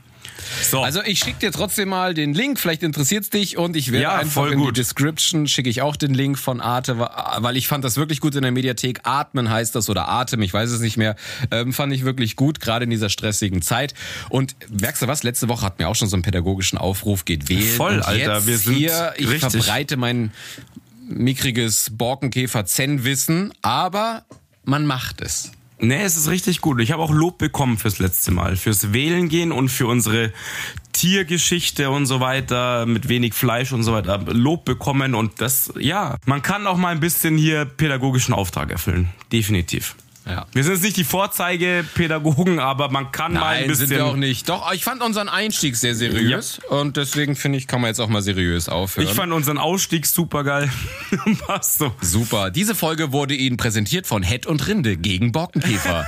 So, Also ich schicke dir trotzdem mal den Link, vielleicht interessiert's dich und ich werde Ja, einfach in die. Description schicke ich auch den Link von Arte, weil ich fand das wirklich gut in der Mediathek. Atmen heißt das oder Atem, ich weiß es nicht mehr. Ähm, fand ich wirklich gut, gerade in dieser stressigen Zeit. Und merkst du was? Letzte Woche hatten wir auch schon so einen pädagogischen Aufruf, geht wählen. Voll, und Alter, wir sind hier, ich richtig. verbreite mein mickriges Borkenkäfer-Zen-Wissen, aber man macht es. Nee, es ist richtig gut. Ich habe auch Lob bekommen fürs letzte Mal. Fürs Wählen gehen und für unsere Tiergeschichte und so weiter, mit wenig Fleisch und so weiter, Lob bekommen und das, ja, man kann auch mal ein bisschen hier pädagogischen Auftrag erfüllen. Definitiv. Ja. Wir sind jetzt nicht die Vorzeigepädagogen, aber man kann mal ein Nein, bisschen. sind wir auch nicht. Doch, ich fand unseren Einstieg sehr seriös und deswegen finde ich, kann man jetzt auch mal seriös aufhören. Ich fand unseren Ausstieg super geil. Passt so. Super. Diese Folge wurde Ihnen präsentiert von Head und Rinde gegen Borkenkäfer.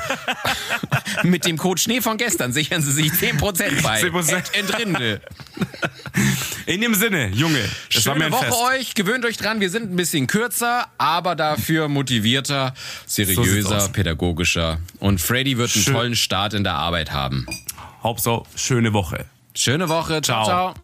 Mit dem Code Schnee von gestern sichern Sie sich 10% bei 10%. Head und Rinde. In dem Sinne, Junge, mir Schöne Woche Fest. euch. Gewöhnt euch dran. Wir sind ein bisschen kürzer, aber dafür motivierter, seriöser, aus. Pädagogischer. Und Freddy wird einen Schön. tollen Start in der Arbeit haben. Hauptsache, schöne Woche. Schöne Woche. ciao. Ciao. ciao.